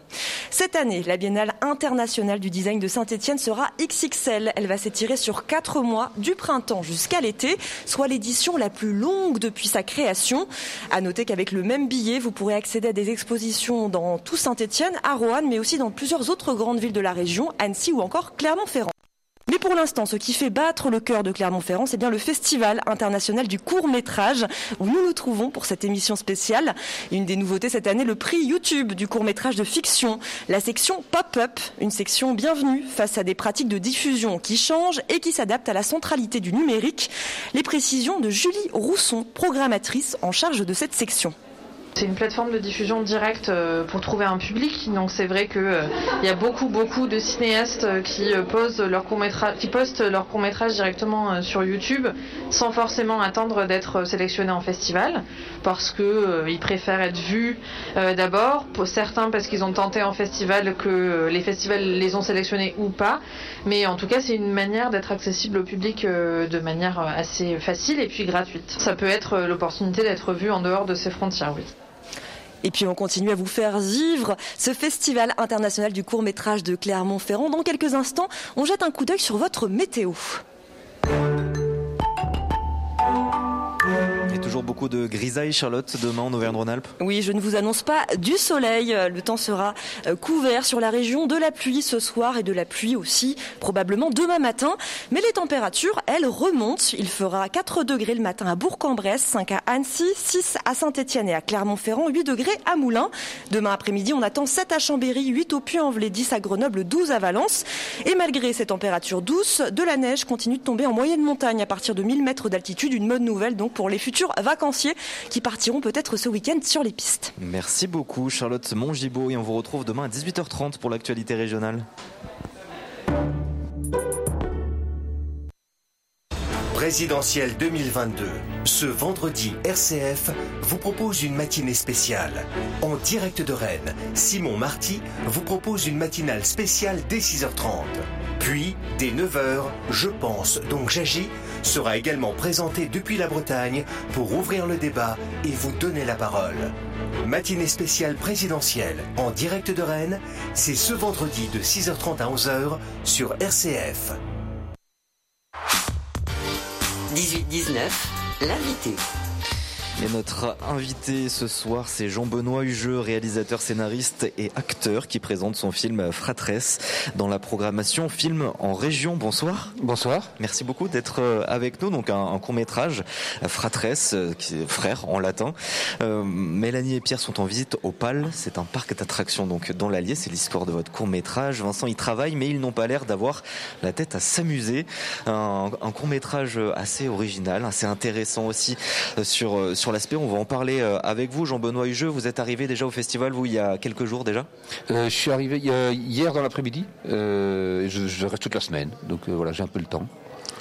Cette année, la Biennale internationale du design de Saint-Etienne sera XXL. Elle va s'étirer sur quatre mois, du printemps jusqu'à l'été, soit l'édition la plus longue depuis sa création. À noter qu'avec le même billet, vous pourrez accéder à des expositions dans tout Saint-Etienne, à Roanne, mais aussi dans plusieurs autres grandes villes de la région, Annecy ou encore Clermont-Ferrand. Mais pour l'instant, ce qui fait battre le cœur de Clermont-Ferrand, c'est bien le Festival international du court métrage où nous nous trouvons pour cette émission spéciale. Une des nouveautés cette année, le prix YouTube du court métrage de fiction, la section Pop-up, une section bienvenue face à des pratiques de diffusion qui changent et qui s'adaptent à la centralité du numérique. Les précisions de Julie Rousson, programmatrice en charge de cette section. C'est une plateforme de diffusion directe euh, pour trouver un public. Donc c'est vrai que euh, y a beaucoup beaucoup de cinéastes euh, qui posent leur court-métrage, qui postent leur court-métrage directement sur YouTube sans forcément attendre d'être sélectionnés en festival parce que ils préfèrent être vus d'abord. Certains parce qu'ils ont tenté en festival que les festivals les ont sélectionnés ou pas. Mais en tout cas c'est une manière d'être accessible au public de manière assez facile et puis gratuite. Ça peut être l'opportunité d'être vu en dehors de ses frontières, oui. Et puis on continue à vous faire vivre ce festival international du court métrage de Clermont-Ferrand. Dans quelques instants, on jette un coup d'œil sur votre météo. Toujours beaucoup de grisailles, Charlotte, demain en Auvergne-Rhône-Alpes Oui, je ne vous annonce pas du soleil. Le temps sera euh, couvert sur la région de la pluie ce soir et de la pluie aussi probablement demain matin. Mais les températures, elles, remontent. Il fera 4 degrés le matin à Bourg-en-Bresse, 5 à Annecy, 6 à Saint-Etienne et à Clermont-Ferrand, 8 degrés à Moulins. Demain après-midi, on attend 7 à Chambéry, 8 au Puy-en-Velay, 10 à Grenoble, 12 à Valence. Et malgré ces températures douces, de la neige continue de tomber en moyenne montagne à partir de 1000 mètres d'altitude. Une bonne nouvelle donc pour les futurs vacanciers qui partiront peut-être ce week-end sur les pistes. Merci beaucoup Charlotte Mongibaud et on vous retrouve demain à 18h30 pour l'actualité régionale. Présidentielle 2022. Ce vendredi, RCF vous propose une matinée spéciale. En direct de Rennes, Simon Marty vous propose une matinale spéciale dès 6h30. Puis, dès 9h, Je pense, donc j'agis, sera également présenté depuis la Bretagne pour ouvrir le débat et vous donner la parole. Matinée spéciale présidentielle en direct de Rennes, c'est ce vendredi de 6h30 à 11h sur RCF. 18-19, l'invité. Et notre invité ce soir, c'est Jean-Benoît Hugeux, réalisateur, scénariste et acteur qui présente son film Fratresse dans la programmation Film en région. Bonsoir. Bonsoir. Merci beaucoup d'être euh, avec nous. Donc un, court métrage, Fratresse, euh, qui est frère en latin. Euh, Mélanie et Pierre sont en visite au PAL. C'est un parc d'attractions donc dans l'Allier. C'est l'histoire de votre court métrage. Vincent y travaille, mais ils n'ont pas l'air d'avoir la tête à s'amuser. Un, un court métrage assez original, assez intéressant aussi sur sur l'aspect. On va en parler euh, avec vous, Jean-Benoît Hugeux. Vous êtes arrivé déjà au festival, vous, il y a quelques jours déjà? Euh, Je suis arrivé hier dans l'après-midi. Euh, je, reste toute la semaine, donc voilà, j'ai un peu le temps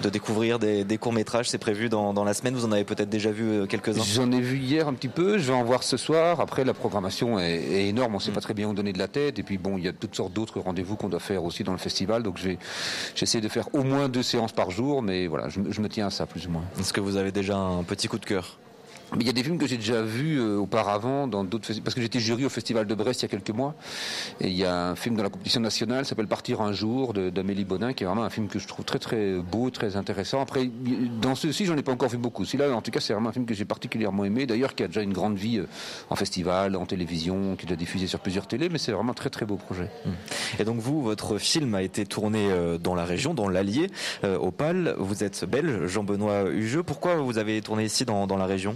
de découvrir des, courts-métrages. C'est prévu dans, la semaine. Vous en avez peut-être déjà vu quelques-uns? J'en ai vu hier un petit peu. Je vais en voir ce soir. Après, la programmation est, énorme. On ne sait pas très bien où donner de la tête. Et puis, bon, il y a toutes sortes d'autres rendez-vous qu'on doit faire aussi dans le festival. Donc, j'essaie de faire au moins deux séances par jour. Mais voilà, je, je me tiens à ça, plus ou moins. Est-ce que vous avez déjà un petit coup de cœur? Mais il y a des films que j'ai déjà vus euh, auparavant dans d'autres. Parce que j'étais jury au Festival de Brest il y a quelques mois. Et il y a un film dans la compétition nationale s'appelle Partir un jour d'Amélie Bonin, qui est vraiment un film que je trouve très très beau, très intéressant. Après, dans ceux-ci, j'en ai pas encore vu beaucoup. Celui-là, en tout cas, c'est vraiment un film que j'ai particulièrement aimé. D'ailleurs, qui a déjà une grande vie euh, en festival, en télévision, qui est diffusé sur plusieurs télés. Mais c'est vraiment un très très beau projet. Et donc vous, votre film a été tourné euh, dans la région, dans l'Allier, au PAL. Vous êtes belge, Jean-Benoît Hugeux. Pourquoi vous avez tourné ici dans, dans la région?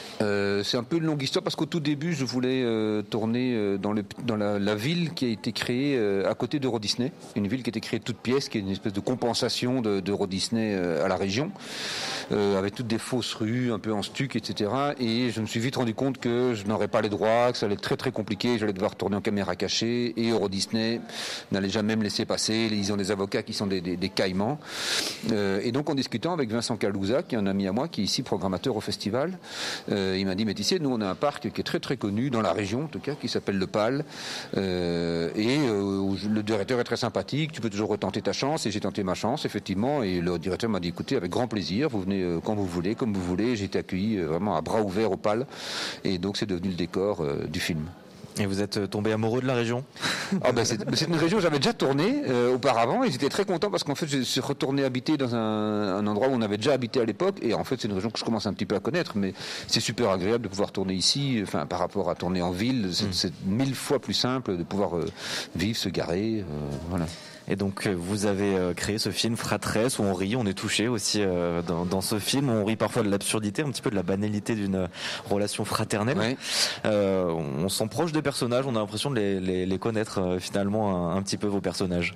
euh, c'est un peu une longue histoire parce qu'au tout début, je voulais euh, tourner euh, dans, le, dans la, ville qui a été créée à côté d'Euro Disney, une ville qui a été créée toute pièce, qui est une espèce de compensation d'Euro Disney à la région, avec toutes des fausses rues, un peu en stuc, etc. Et je me suis vite rendu compte que je n'aurais pas les droits, que ça allait être très très compliqué, j'allais devoir tourner en caméra cachée, et Euro Disney n'allait jamais me laisser passer, ils ont des avocats qui sont des, des, caïmans. et donc en discutant avec Vincent Calouza, qui est un ami à moi, qui est ici programmateur au festival, euh, il m'a dit, mais tu sais, nous on a un parc qui est très très connu dans la région en tout cas, qui s'appelle le PAL, euh, et euh, le directeur est très sympathique, tu peux toujours retenter ta chance, et j'ai tenté ma chance effectivement, et le directeur m'a dit, écoutez, avec grand plaisir, vous venez quand vous voulez, comme vous voulez, j'ai été accueilli vraiment à bras ouverts au PAL, et donc c'est devenu le décor du film. Et vous êtes tombé amoureux de la région ah ben C'est une région que j'avais déjà tourné euh, auparavant et j'étais très content parce qu'en fait je suis retourné habiter dans un, endroit où on avait déjà habité à l'époque et en fait c'est une région que je commence un petit peu à connaître mais c'est super agréable de pouvoir tourner ici, enfin par rapport à tourner en ville, c'est mm. mille fois plus simple de pouvoir euh, vivre, se garer, euh, voilà. Et donc euh, vous avez euh, créé ce film Fratresse où on rit, on est touché aussi euh, dans, ce film. On rit parfois de l'absurdité, un petit peu de la banalité d'une relation fraternelle. on s'en proche des personnages, on a l'impression de les, connaître finalement un, petit peu vos personnages.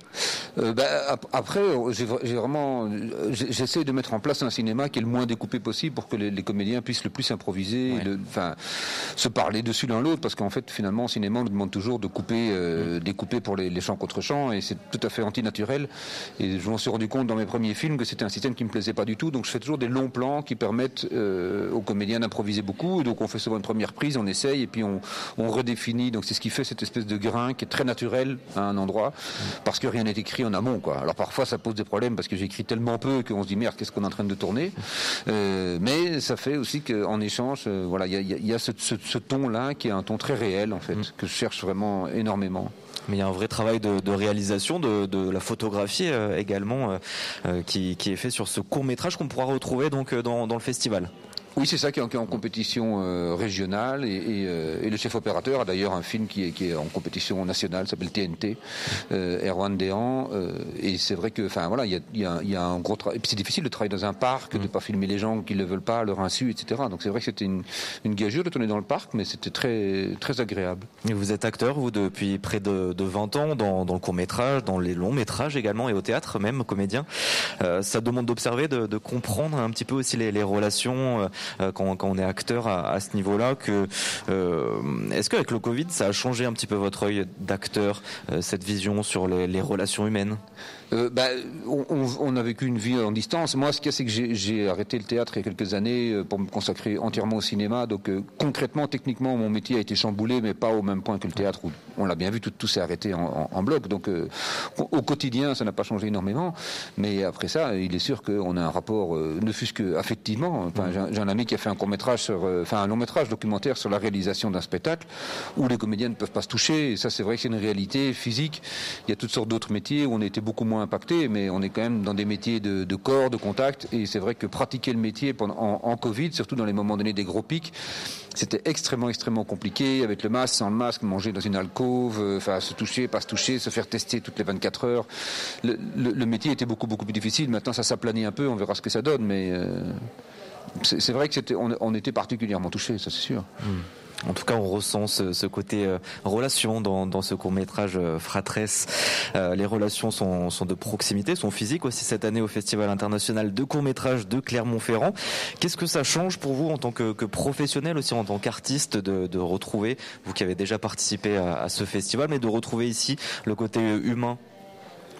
Bah, après, j'ai vraiment, j'essaie de mettre en place un cinéma qui est le moins découpé possible pour que les, comédiens puissent le plus improviser, enfin, se parler dessus l'un l'autre, parce qu'en fait, finalement, au cinéma, on nous demande toujours de couper, mm. découper pour les, les chants contre chants, et c'est tout à fait antinaturel. Et je m'en suis rendu compte dans mes premiers films que c'était un système qui me plaisait pas du tout. Donc je fais toujours des longs plans qui permettent euh, aux comédiens d'improviser beaucoup. Et donc on fait souvent une première prise, on essaye et puis on, redéfinit. Donc c'est ce qui fait cette espèce de grain qui est très naturel à un endroit parce que rien n'est écrit en amont. Quoi. Alors parfois ça pose des problèmes parce que j'écris tellement peu qu'on se dit merde qu'est-ce qu'on est en train de tourner? Euh, mais ça fait aussi qu'en échange, euh, voilà, il y a, ce, ton là qui est un ton très réel en fait mm. que je cherche vraiment énormément. Mais il y a un vrai travail de, réalisation, de, la photographie euh, également, euh, euh, qui, est fait sur ce court métrage qu'on pourra retrouver donc dans le festival. Oui, c'est ça qui est en, compétition euh, régionale et, euh, et, le chef opérateur a d'ailleurs un film qui est, qui est en compétition nationale, s'appelle TNT, euh, Erwan Dehan. Euh, et c'est vrai que, enfin voilà, il y a, y, a, y a, un gros travail. Et puis c'est difficile de travailler dans un parc, de de mm. pas filmer les gens qui ne le veulent pas leur insu, etc. Donc c'est vrai que c'était une, une gageure de tourner dans le parc, mais c'était très très agréable. Et vous êtes acteur, vous, depuis près de, de 20 ans, dans, dans le court métrage, dans les longs métrages également, et au théâtre même, comédien. ça demande d'observer, de, de, comprendre un petit peu aussi les, les relations euh, quand, on est acteur à, ce niveau-là. Que euh, est-ce qu'avec le Covid, ça a changé un petit peu votre œil d'acteur, euh, cette vision sur les relations humaines? Euh, bah, on, on, a vécu une vie en distance. Moi, ce qu'il y a, c'est que j'ai arrêté le théâtre il y a quelques années pour me consacrer entièrement au cinéma. Donc, euh, concrètement, techniquement, mon métier a été chamboulé, mais pas au même point que le théâtre où on l'a bien vu, tout, tout s'est arrêté en, en, bloc. Donc, au quotidien, ça n'a pas changé énormément. Mais après ça, il est sûr qu'on a un rapport, ne fût-ce que affectivement. Enfin, j'ai un qui a fait euh, un long métrage documentaire sur la réalisation d'un spectacle où les comédiens ne peuvent pas se toucher. Et ça, c'est vrai que c'est une réalité physique. Il y a toutes sortes d'autres métiers où on été beaucoup moins impacté, mais on est quand même dans des métiers de, corps, de contact. Et c'est vrai que pratiquer le métier pendant, en, Covid, surtout dans les moments donnés des gros pics, c'était extrêmement, extrêmement compliqué avec le masque, sans le masque, manger dans une alcôve, euh, enfin se toucher, pas se toucher, se faire tester toutes les 24 heures. Le métier était beaucoup, beaucoup plus difficile. Maintenant, ça s'aplanit un peu. On verra ce que ça donne, mais euh, c'est vrai que c'était, on, était particulièrement touché, ça c'est sûr. En tout cas, on ressent ce, côté euh, relation dans, ce court métrage euh, Fratresse. Euh, les relations sont, de proximité, sont physiques aussi cette année au Festival international de court métrage de Clermont-Ferrand. Qu'est-ce que ça change pour vous en tant que, professionnel aussi, en tant qu'artiste, de, retrouver, vous qui avez déjà participé à ce festival, mais de retrouver ici le côté humain?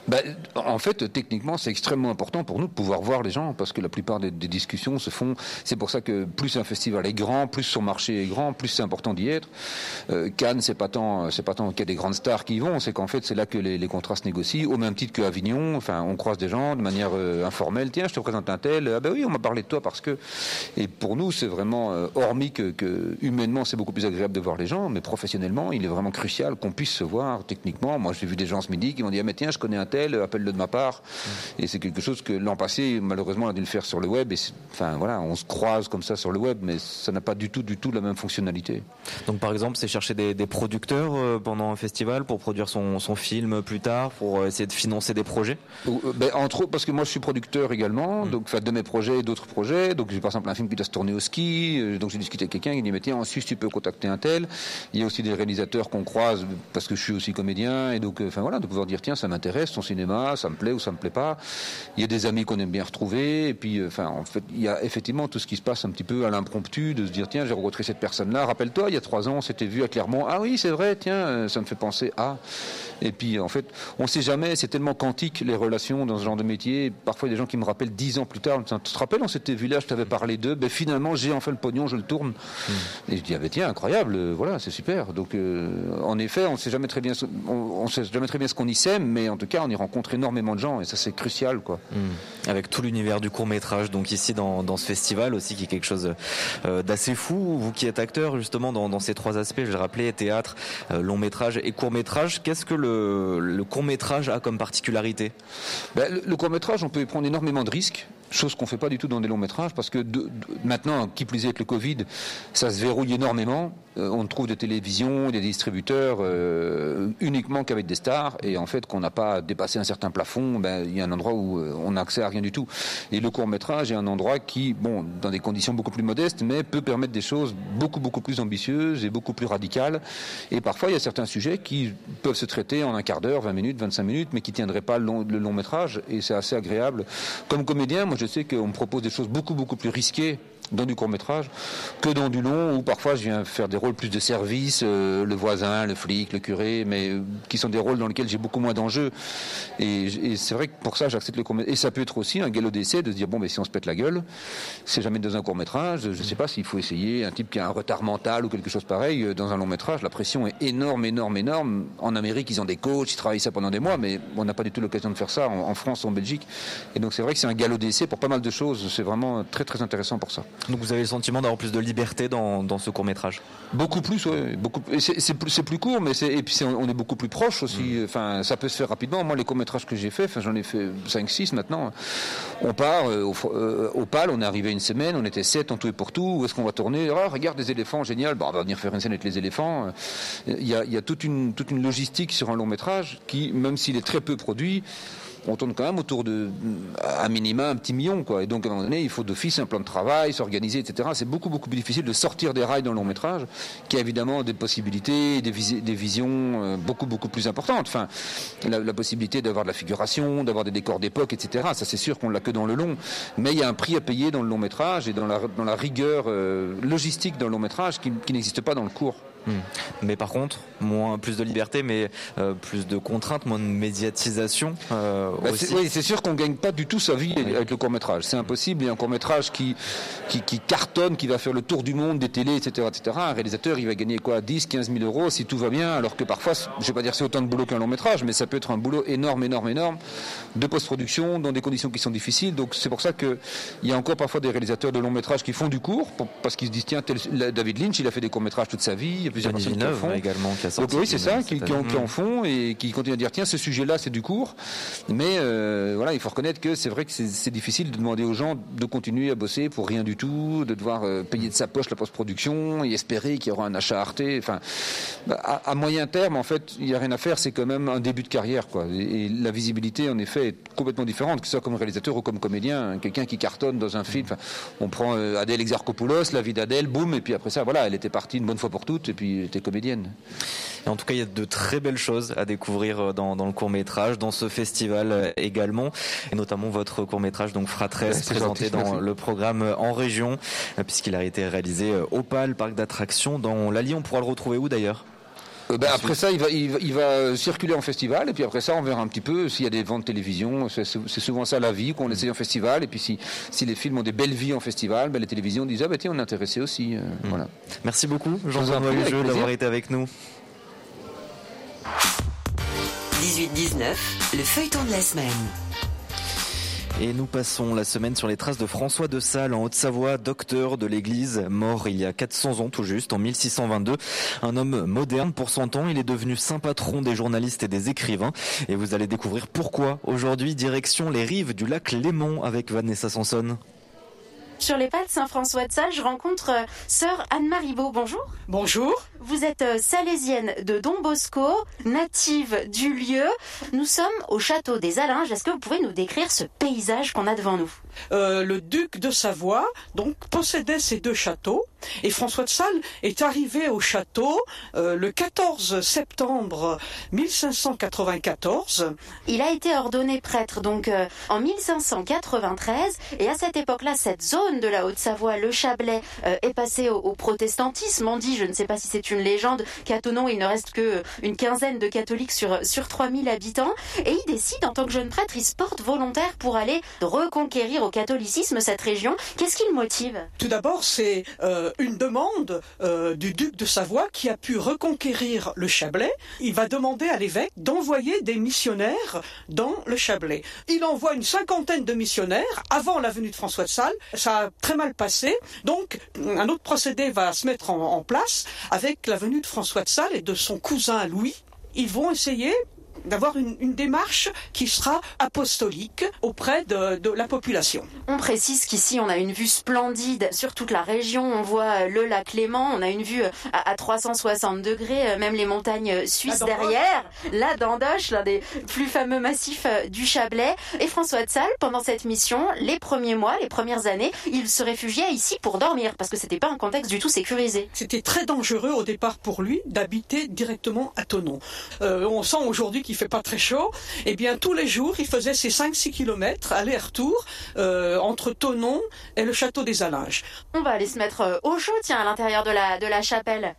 Ben, en fait, techniquement, c'est extrêmement important pour nous de pouvoir voir les gens, parce que la plupart des, des discussions se font. C'est pour ça que plus un festival est grand, plus son marché est grand, plus c'est important d'y être. Euh, Cannes, c'est pas tant, c'est pas tant qu'il y a des grandes stars qui y vont, c'est qu'en fait, c'est là que les, les, contrats se négocient, au même titre que Avignon. Enfin, on croise des gens de manière euh, informelle. Tiens, je te présente un tel. Ah ben oui, on m'a parlé de toi parce que. Et pour nous, c'est vraiment euh, hormis que, que humainement, c'est beaucoup plus agréable de voir les gens, mais professionnellement, il est vraiment crucial qu'on puisse se voir techniquement. Moi, j'ai vu des gens ce midi qui m'ont dit ah mais tiens, je connais un tel appelle-le de ma part. Et c'est quelque chose que l'an passé, malheureusement, on a dû le faire sur le web. Et enfin, voilà, on se croise comme ça sur le web, mais ça n'a pas du tout, du tout la même fonctionnalité. Donc, par exemple, c'est chercher des, des producteurs euh, pendant un festival pour produire son, son, film plus tard, pour essayer de financer des projets? Euh, ben, Entre autres, parce que moi, je suis producteur également, mmh. donc de mes projets et d'autres projets. Donc, j'ai par exemple un film qui doit se tourner au ski. Euh, donc, j'ai discuté avec quelqu'un qui dit, mais tiens, en Suisse, tu peux contacter un tel. Il y a aussi des réalisateurs qu'on croise parce que je suis aussi comédien. Et donc, enfin, voilà, de pouvoir dire, tiens, ça m'intéresse, ton cinéma ça me plaît ou ça me plaît pas. Il y a des amis qu'on aime bien retrouver, et puis, enfin, en fait, il y a effectivement tout ce qui se passe un petit peu à l'impromptu, de se dire tiens, j'ai rencontré cette personne-là. Rappelle-toi, il y a trois ans, on s'était vu à Clermont. Ah oui, c'est vrai, tiens, ça me fait penser à. Et puis, en fait, on ne sait jamais. C'est tellement quantique les relations dans ce genre de métier. Parfois, il y a des gens qui me rappellent dix ans plus tard. Tu te rappelles, on s'était vu là, je t'avais parlé d'eux. Ben finalement, j'ai enfin le pognon, je le tourne. Mmh. Et je dis ah ben tiens, incroyable, voilà, c'est super. Donc, euh, en effet, on ne sait jamais très bien, on, on sait jamais très bien ce qu'on y sème, mais en tout cas, on y rencontre énormément de gens et ça c'est crucial quoi. Mmh. Avec tout l'univers du court métrage donc ici dans, dans, ce festival aussi qui est quelque chose euh, d'assez fou. Vous qui êtes acteur justement dans, dans ces trois aspects, je l'ai rappelé, théâtre, euh, long métrage et court métrage. Qu'est-ce que le, le court métrage a comme particularité? Ben, Le, le court métrage, on peut prendre énormément de risques chose qu'on fait pas du tout dans des longs métrages parce que de, de, maintenant, qui plus est avec le Covid, ça se verrouille énormément. Euh, on trouve des télévisions, des distributeurs euh, uniquement qu'avec des stars et en fait qu'on n'a pas dépassé un certain plafond, ben il y a un endroit où euh, on n'a accès à rien du tout. Et le court métrage est un endroit qui, bon, dans des conditions beaucoup plus modestes, mais peut permettre des choses beaucoup beaucoup plus ambitieuses et beaucoup plus radicales. Et parfois il y a certains sujets qui peuvent se traiter en un quart d'heure, 20 minutes, 25 minutes, mais qui tiendraient pas le long, le long métrage et c'est assez agréable. Comme comédien, moi je sais qu'on me propose des choses beaucoup beaucoup plus risquées dans du court métrage que dans du long où parfois je viens faire des rôles plus de service, euh, le voisin, le flic, le curé, mais euh, qui sont des rôles dans lesquels j'ai beaucoup moins d'enjeux. Et, c'est vrai que pour ça j'accepte le court métrage. Et ça peut être aussi un galop d'essai de se dire bon mais si on se pète la gueule, c'est jamais dans un court métrage. Je sais pas s'il faut essayer un type qui a un retard mental ou quelque chose pareil euh, dans un long métrage. La pression est énorme, énorme, énorme. En Amérique ils ont des coachs, ils travaillent ça pendant des mois, mais on n'a pas du tout l'occasion de faire ça en, en France en Belgique. Et donc c'est vrai que c'est un galop d'essai pour pas mal de choses. C'est vraiment très très intéressant pour ça. Donc vous avez le sentiment d'avoir plus de liberté dans, dans ce court métrage Beaucoup plus, oui. Beaucoup. C'est plus, plus court, mais et puis est, on est beaucoup plus proche aussi. Mmh. Enfin, ça peut se faire rapidement. Moi, les courts métrages que j'ai fait, j'en ai fait 5-6 maintenant. On part euh, au, euh, au, PAL, on est arrivé une semaine, on était 7 en tout et pour tout. Où est-ce qu'on va tourner? Oh, Regarde des éléphants, génial. Bon, on va venir faire une scène avec les éléphants. Il y a, il y a toute, une, toute une logistique sur un long métrage qui, même s'il est très peu produit, on tourne quand même autour de, à minima, un petit million, quoi. Et donc, à un moment donné, il faut d'office un plan de travail, s'organiser, etc. C'est beaucoup, beaucoup plus difficile de sortir des rails dans le long métrage, qui a évidemment des possibilités, des, vis des visions euh, beaucoup, beaucoup plus importantes. Enfin, la, possibilité d'avoir de la figuration, d'avoir des décors d'époque, etc. Ça, c'est sûr qu'on l'a que dans le long. Mais il y a un prix à payer dans le long métrage et dans la, dans la rigueur euh, logistique dans le long métrage qui, qui n'existe pas dans le court. Hmm. Mais par contre, moins, plus de liberté, mais euh, plus de contraintes, moins de médiatisation. Euh, bah, aussi. Oui, c'est sûr qu'on gagne pas du tout sa vie avec le court métrage. C'est impossible. Il y a un court métrage qui, qui, qui, cartonne, qui va faire le tour du monde des télés, etc., etc. Un réalisateur, il va gagner quoi? 10, 15 000 euros si tout va bien, alors que parfois, je vais pas dire c'est autant de boulot qu'un long métrage, mais ça peut être un boulot énorme, énorme, énorme de post-production dans des conditions qui sont difficiles. Donc c'est pour ça qu'il y a encore parfois des réalisateurs de long métrage qui font du court parce qu'ils se disent tiens, tel, David Lynch, il a fait des courts métrages toute sa vie. Qui en font. également qui a sorti Donc oui, c'est ça, qui, qui, en, qui, en, font et qui continuent à dire tiens, ce sujet-là, c'est du court. Mais euh, voilà, il faut reconnaître que c'est vrai que c'est difficile de demander aux gens de continuer à bosser pour rien du tout, de devoir euh, payer de sa poche la post-production et espérer qu'il y aura un achat Arte. Enfin, à, à, moyen terme, en fait, il n'y a rien à faire. C'est quand même un début de carrière, quoi. Et, et, la visibilité, en effet, est complètement différente, que ce soit comme réalisateur ou comme comédien. Quelqu'un qui cartonne dans un film. On prend euh, Adèle Exarchopoulos, la vie d'Adèle, boum, et puis après ça, voilà, elle était partie une bonne fois pour toutes, et puis elle était comédienne. Et en tout cas, il y a de très belles choses à découvrir dans, dans le court métrage, dans ce festival également, et notamment votre court métrage, donc Fratresse, ouais, présenté gentil, dans merci. le programme en région, puisqu'il a été réalisé au PAL, parc d'attractions dans l'Allier. On pourra le retrouver où d'ailleurs? Euh, ben après ça, il va, il, va, il va, circuler en festival, et puis après ça, on verra un petit peu s'il y a des ventes de télévision. C'est souvent ça la vie qu'on essaye en festival, et puis si, si les films ont des belles vies en festival, ben les télévisions disent ah ben tiens, on est intéressé aussi. Euh, mmh. Voilà. Merci beaucoup, Jean-Benoît Lejeu, d'avoir été avec nous. 18-19, le feuilleton de la semaine. Et nous passons la semaine sur les traces de François de Sales en Haute-Savoie, docteur de l'église, mort il y a 400 ans tout juste, en 1622. Un homme moderne pour son temps, il est devenu saint patron des journalistes et des écrivains. Et vous allez découvrir pourquoi. Aujourd'hui, direction les rives du lac Léman avec Vanessa Sanson. Sur les pas de Saint-François de Sales, je rencontre euh, sœur Anne-Marie Beau. Bonjour. Bonjour. Vous êtes euh, salésienne de Don Bosco, native du lieu. Nous sommes au château des Alinges. Est-ce que vous pouvez nous décrire ce paysage qu'on a devant nous? Euh, Le duc de Savoie donc possédait ces deux châteaux et François de Sales est arrivé au château le 14 septembre 1594. Il a été ordonné prêtre donc en 1593 et à cette époque-là, cette zone de la Haute-Savoie, le Chablais, euh, est passée au, protestantisme. On dit, je ne sais pas si c'est une légende, qu'à Tonon, il ne reste que une quinzaine de catholiques sur, sur 3000 habitants et il décide en tant que jeune prêtre, il se porte volontaire pour aller reconquérir au catholicisme cette région. Qu'est-ce qui le motive? Tout d'abord, c'est euh, une demande euh, du duc de Savoie qui a pu reconquérir le Chablais. Il va demander à l'évêque d'envoyer des missionnaires dans le Chablais. Il envoie une cinquantaine de missionnaires avant la venue de François de Sales. Très mal passé. Donc, un autre procédé va se mettre en, en place avec la venue de François de Sales et de son cousin Louis. Ils vont essayer d'avoir une, une, démarche qui sera apostolique auprès de, de, la population. On précise qu'ici on a une vue splendide sur toute la région. On voit le lac Léman, on a une vue à, à 360 degrés, même les montagnes suisses derrière. La Dandoche, l'un des plus fameux massifs du Chablais. Et François de Sales, pendant cette mission, les premiers mois, les premières années, il se réfugiait ici pour dormir parce que c'était pas un contexte du tout sécurisé. C'était très dangereux au départ pour lui d'habiter directement à Tonon. Euh, on sent aujourd'hui qu'il fait pas très chaud, eh bien tous les jours, il faisait ses 5-6 kilomètres aller-retour euh, entre Tonon et le château des Alinges. On va aller se mettre au chaud, tiens, à l'intérieur de la, de la chapelle.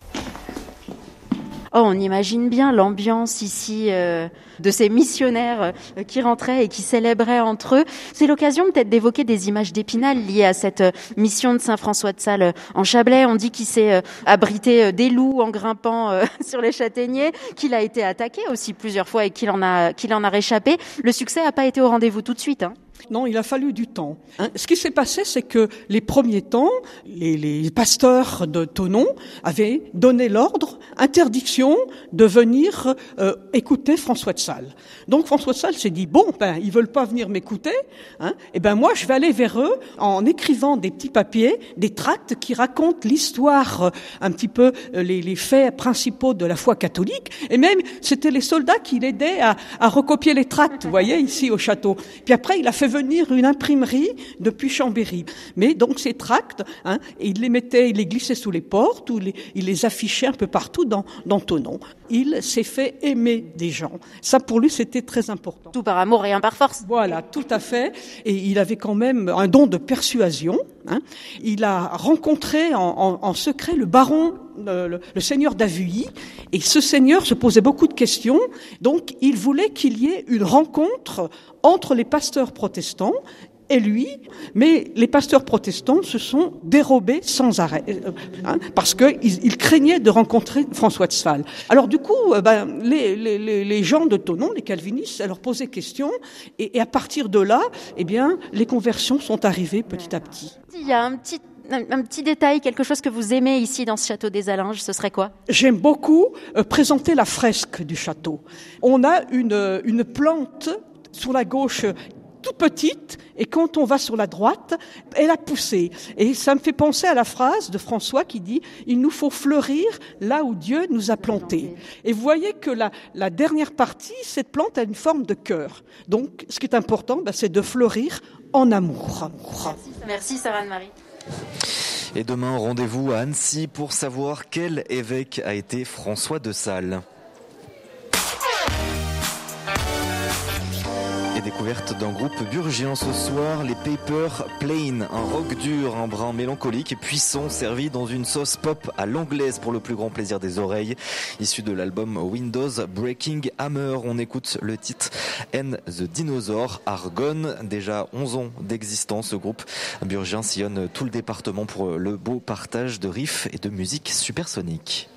Oh, on imagine bien l'ambiance ici euh, de ces missionnaires euh, qui rentraient et qui célébraient entre eux. C'est l'occasion peut-être d'évoquer des images d'Épinal liées à cette euh, mission de Saint-François de Sales en Chablais. On dit qu'il s'est euh, abrité des loups en grimpant euh, [laughs] sur les châtaigniers, qu'il a été attaqué aussi plusieurs fois et qu'il en a qu'il en a réchappé. Le succès n'a pas été au rendez-vous tout de suite. Hein. Non, il a fallu du temps. Hein. Ce qui s'est passé, c'est que les premiers temps, les, pasteurs de Tonon avaient donné l'ordre, interdiction de venir euh, écouter François de Sales. Donc François de Sales s'est dit bon, ben ils veulent pas venir m'écouter, hein, et ben moi je vais aller vers eux en écrivant des petits papiers, des tracts qui racontent l'histoire, euh, un petit peu euh, les, les, faits principaux de la foi catholique, et même c'était les soldats qui l'aidaient à, à recopier les tracts, vous voyez ici au château. Puis après il a fait venir une imprimerie depuis Chambéry. Mais donc ces tracts, hein, il les mettait, il les glissait sous les portes ou les, il les affichait un peu partout dans, dans Tonon. Il s'est fait aimer des gens. Ça pour lui c'était très important. Tout par amour et un par force. Voilà, tout à fait. Et il avait quand même un don de persuasion. Hein. Il a rencontré en, en, en secret le baron le, seigneur d'Avuilly, et ce seigneur se posait beaucoup de questions, donc il voulait qu'il y ait une rencontre entre les pasteurs protestants et lui, mais les pasteurs protestants se sont dérobés sans arrêt, euh, hein, parce qu'ils ils craignaient de rencontrer François de Sales. Alors du coup, euh, ben, les, les, les, gens de Tonon, les calvinistes, leur posait question, et, et, à partir de là, eh bien, les conversions sont arrivées petit à petit. Il y a un petit un, petit détail, quelque chose que vous aimez ici dans ce château des Alinges, ce serait quoi? J'aime beaucoup euh, présenter la fresque du château. On a une, une plante sur la gauche toute petite et quand on va sur la droite, elle a poussé. Et ça me fait penser à la phrase de François qui dit il nous faut fleurir là où Dieu nous a plantés. Et vous voyez que la, la dernière partie, cette plante a une forme de cœur. Donc, ce qui est important, ben, c'est de fleurir en amour. Merci, Sarah Marie. Et demain, rendez-vous à Annecy pour savoir quel évêque a été François de Sales. Et découverte d'un groupe burgien ce soir, les Paper Plane, un rock dur, un brin mélancolique et puissant, servi dans une sauce pop à l'anglaise pour le plus grand plaisir des oreilles. Issu de l'album Windows Breaking Hammer, on écoute le titre N the Dinosaur, Argonne. Déjà 11 ans d'existence, ce groupe burgien sillonne tout le département pour le beau partage de riffs et de musique supersonique.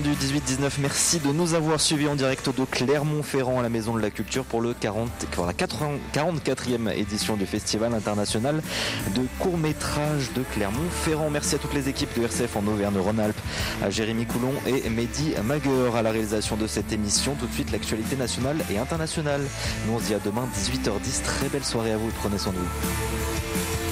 Du 18-19. Merci de nous avoir suivis en direct de Clermont-Ferrand à la Maison de la Culture pour le 40, la 44e édition du Festival international de court-métrage de Clermont-Ferrand. Merci à toutes les équipes de RCF en Auvergne-Rhône-Alpes, à Jérémy Coulon et Mehdi Magueur à la réalisation de cette émission. Tout de suite, l'actualité nationale et internationale. Nous on se dit à demain 18h10. Très belle soirée à vous. Prenez soin de vous.